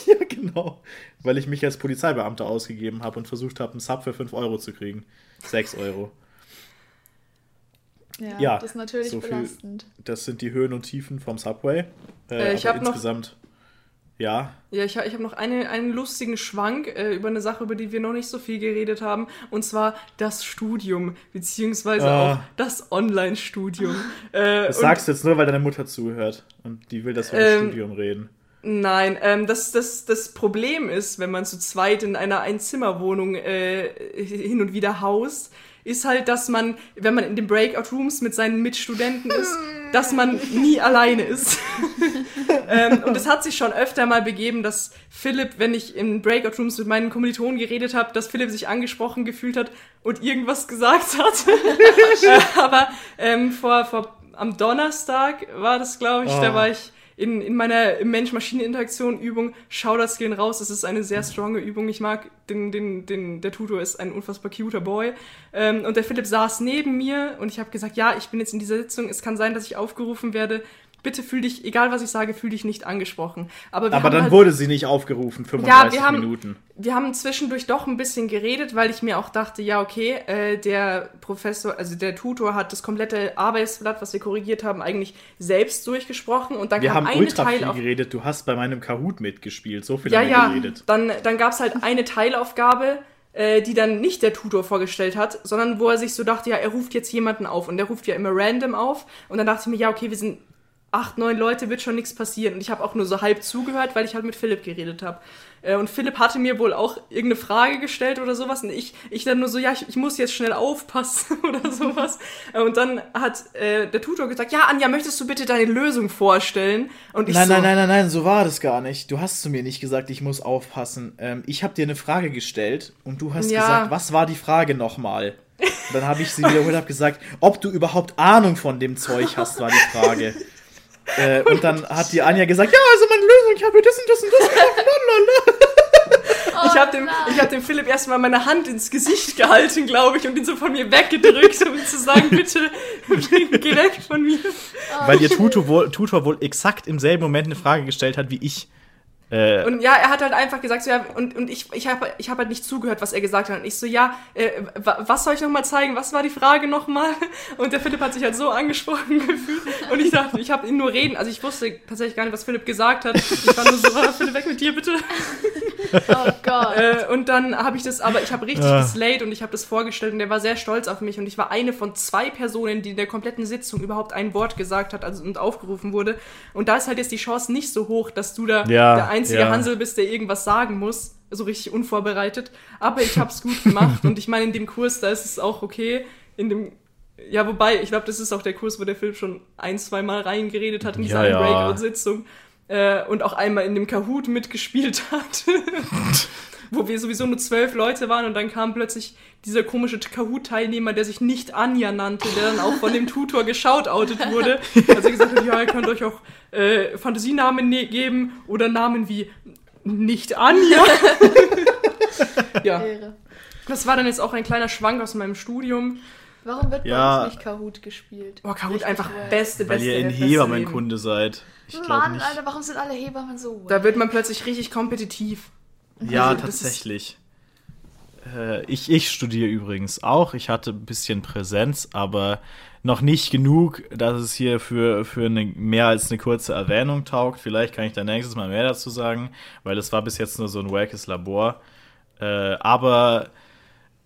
Ja, genau. Weil ich mich als Polizeibeamter ausgegeben habe und versucht habe, einen Sub für 5 Euro zu kriegen. 6 Euro. Ja, Ja, das ist natürlich so viel- belastend. Das sind die Höhen und Tiefen vom Subway. Äh, Äh, ich aber hab noch- insgesamt, ja. Ja, ich, ich habe noch eine, einen lustigen Schwank äh, über eine Sache, über die wir noch nicht so viel geredet haben, und zwar das Studium, beziehungsweise Ah. auch das Online-Studium. Äh, Das sagst du jetzt nur, weil deine Mutter zuhört und die will, dass wir über das Ähm, Studium reden. Nein, ähm, das, das, das Problem ist, wenn man zu zweit in einer Einzimmerwohnung äh, hin und wieder haust, ist halt, dass man, wenn man in den Breakout-Rooms mit seinen Mitstudenten ist, dass man nie alleine ist. ähm, und es hat sich schon öfter mal begeben, dass Philipp, wenn ich in Breakout-Rooms mit meinen Kommilitonen geredet habe, dass Philipp sich angesprochen gefühlt hat und irgendwas gesagt hat. Aber ähm, vor, vor, am Donnerstag war das, glaube ich, da Oh. war ich in, in meiner Mensch-Maschine-Interaktion-Übung, Shoutouts gehen raus, es ist eine sehr stronge Übung. Ich mag den, den, den, der Tutor ist ein unfassbar cuter Boy. Ähm, und der Philipp saß neben mir und ich habe gesagt, ja, ich bin jetzt in dieser Sitzung, es kann sein, dass ich aufgerufen werde. Bitte fühl dich, egal was ich sage, fühl dich nicht angesprochen. Aber, Aber dann halt, wurde sie nicht aufgerufen, 35 wir haben- Minuten. wir haben zwischendurch doch ein bisschen geredet, weil ich mir auch dachte, ja, okay, äh, der Professor, also der Tutor hat das komplette Arbeitsblatt, was wir korrigiert haben, eigentlich selbst durchgesprochen und dann Wir kam haben eine ultra viel Teilaufgabe. geredet. Du hast bei meinem Kahoot mitgespielt. So viel Ja, haben wir ja. geredet. Dann, dann gab es halt eine Teilaufgabe, äh, die dann nicht der Tutor vorgestellt hat, sondern wo er sich so dachte, ja, er ruft jetzt jemanden auf und der ruft ja immer random auf. Und dann dachte ich mir, ja, okay, wir sind acht, neun Leute, wird schon nichts passieren. Und ich habe auch nur so halb zugehört, weil ich halt mit Philipp geredet habe. Äh, und Philipp hatte mir wohl auch irgendeine Frage gestellt oder sowas. Und ich, ich dann nur so, ja, ich, ich muss jetzt schnell aufpassen oder sowas. Äh, Und dann hat äh, der Tutor gesagt, ja, Anja, möchtest du bitte deine Lösung vorstellen? Und ich Nein, so, nein, nein, nein, nein, so war das gar nicht. Du hast zu mir nicht gesagt, ich muss aufpassen. Ähm, ich habe dir eine Frage gestellt und du hast Ja. gesagt, was war die Frage nochmal? Und dann habe ich sie wiederholt und habe gesagt, ob du überhaupt Ahnung von dem Zeug hast, war die Frage. äh, und dann hat die Anja gesagt, ja, also meine Lösung, ich habe hier das und das und das gemacht. Ich habe dem, ich hab dem Philipp erstmal meine Hand ins Gesicht gehalten, glaube ich, und ihn so von mir weggedrückt, um ihm zu sagen, bitte, geh weg von mir. Weil ihr Tutor wohl, Tutor wohl exakt im selben Moment eine Frage gestellt hat wie ich. Äh, Und ja, er hat halt einfach gesagt, so, ja, und, und ich, ich habe ich hab halt nicht zugehört, was er gesagt hat. Und ich so, ja, äh, wa- was soll ich nochmal zeigen? Was war die Frage nochmal? Und der Philipp hat sich halt so angesprochen gefühlt. Und ich dachte, ich habe ihn nur reden. Also ich wusste tatsächlich gar nicht, was Philipp gesagt hat. Ich war nur so, ah, Philipp, weg mit dir, bitte. Oh Gott. Äh, und dann habe ich das, aber ich habe richtig Ah. geslayed und ich habe das vorgestellt und der war sehr stolz auf mich und ich war eine von zwei Personen, die in der kompletten Sitzung überhaupt ein Wort gesagt hat also, und aufgerufen wurde. Und da ist halt jetzt die Chance nicht so hoch, dass du da Ja, der einzige ja. Hansel bist, der irgendwas sagen muss, so richtig unvorbereitet. Aber ich habe es gut gemacht und ich meine, in dem Kurs, da ist es auch okay. In dem ja, wobei, ich glaube, das ist auch der Kurs, wo der Philipp schon ein, zwei Mal reingeredet hat in dieser ja. Breakout-Sitzung. Äh, und auch einmal in dem Kahoot mitgespielt hat. wo wir sowieso nur zwölf Leute waren und dann kam plötzlich dieser komische Kahoot-Teilnehmer, der sich nicht Anja nannte, der dann auch von dem Tutor geschautoutet wurde. Also er gesagt hat, ja, ihr könnt euch auch äh, Fantasienamen ne geben oder Namen wie nicht Anja. ja, das war dann jetzt auch ein kleiner Schwank aus meinem Studium. Warum wird Ja. bei uns nicht Kahoot gespielt? Oh, Kahoot Richtig einfach wack. beste, weil beste. ihr in Hebammenkunde seid. Ich glaube Mann, nicht. Alter, warum sind alle Hebammen so. Da wird man plötzlich richtig kompetitiv. Ja, Also, tatsächlich. Äh, ich, ich studiere übrigens auch. Ich hatte ein bisschen Präsenz, aber noch nicht genug, dass es hier für, für eine, mehr als eine kurze Erwähnung taugt. Vielleicht kann ich da nächstes Mal mehr dazu sagen, weil es war bis jetzt nur so ein wackes Labor. Äh, aber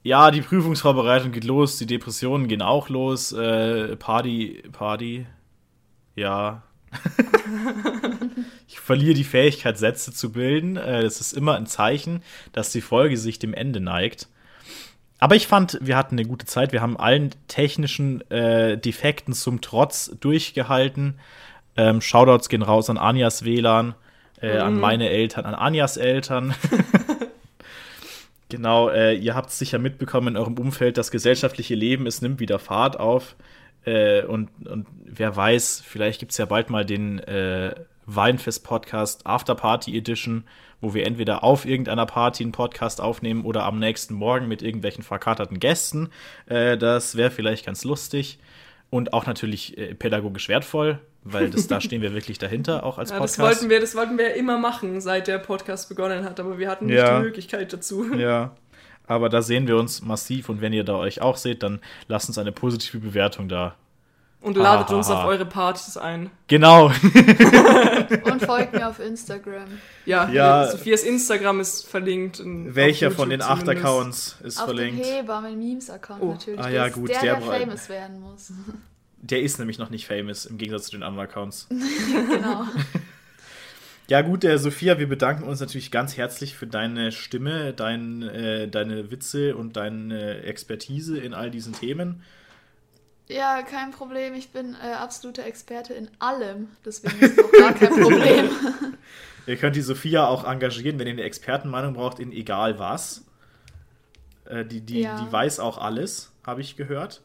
ja, die Prüfungsvorbereitung geht los, die Depressionen gehen auch los. Äh, Party, Party, ja. ich verliere die Fähigkeit, Sätze zu bilden. Äh, das ist immer ein Zeichen, dass die Folge sich dem Ende neigt. Aber ich fand, wir hatten eine gute Zeit. Wir haben allen technischen äh, Defekten zum Trotz durchgehalten. Ähm, Shoutouts gehen raus an Anjas WLAN, äh, mhm. an meine Eltern, an Anjas Eltern. genau, äh, ihr habt sicher mitbekommen in eurem Umfeld, das gesellschaftliche Leben, es nimmt wieder Fahrt auf. Äh, und, und wer weiß, vielleicht gibt es ja bald mal den äh, Weinfest-Podcast Afterparty Edition, wo wir entweder auf irgendeiner Party einen Podcast aufnehmen oder am nächsten Morgen mit irgendwelchen verkaterten Gästen. Äh, das wäre vielleicht ganz lustig und auch natürlich äh, pädagogisch wertvoll, weil das, da stehen wir wirklich dahinter, auch als ja, Podcast. Das wollten, wir, das wollten wir immer machen, seit der Podcast begonnen hat, aber wir hatten nicht ja. die Möglichkeit dazu. Ja, aber da sehen wir uns massiv und wenn ihr da euch auch seht, dann lasst uns eine positive Bewertung da. Und ladet Aha. uns auf eure Partys ein. Genau. und folgt mir auf Instagram. Ja, ja Sophias Instagram ist verlinkt. Welcher von den acht Accounts ist auf verlinkt? Auf dem Heber, Memes-Account oh. natürlich. Ah ja, gut. Der, der, der famous werden muss. Der ist nämlich noch nicht famous, im Gegensatz zu den anderen Accounts. genau. Ja, gut, der Sophia, wir bedanken uns natürlich ganz herzlich für deine Stimme, dein, äh, deine Witze und deine Expertise in all diesen Themen. Ja, kein Problem. Ich bin äh, absoluter Experte in allem. Deswegen ist es auch gar kein Problem. ihr könnt die Sophia auch engagieren, wenn ihr eine Expertenmeinung braucht, in egal was. Äh, die, die, ja. die weiß auch alles, habe ich gehört.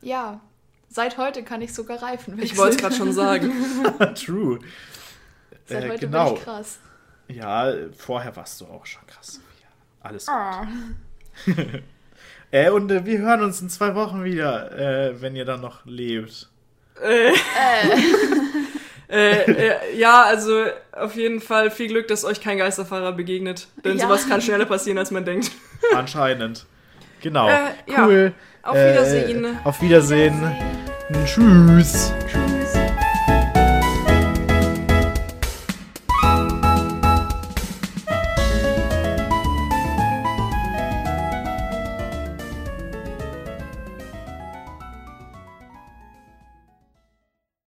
Ja, seit heute kann ich sogar Reifen wechseln. Ich wollte es gerade schon sagen. True. Seit äh, heute genau. bin ich krass. Ja, vorher warst du auch schon krass, Sophia. Alles gut. Oh. Äh, und äh, wir hören uns in zwei Wochen wieder, äh, wenn ihr dann noch lebt. Äh. Äh, äh, ja, also auf jeden Fall viel Glück, dass euch kein Geisterfahrer begegnet. Denn ja. sowas kann schneller passieren, als man denkt. Anscheinend. Genau. Äh, cool. Ja. Auf Wiedersehen. auf Wiedersehen. Wiedersehen. Tschüss. Tschüss.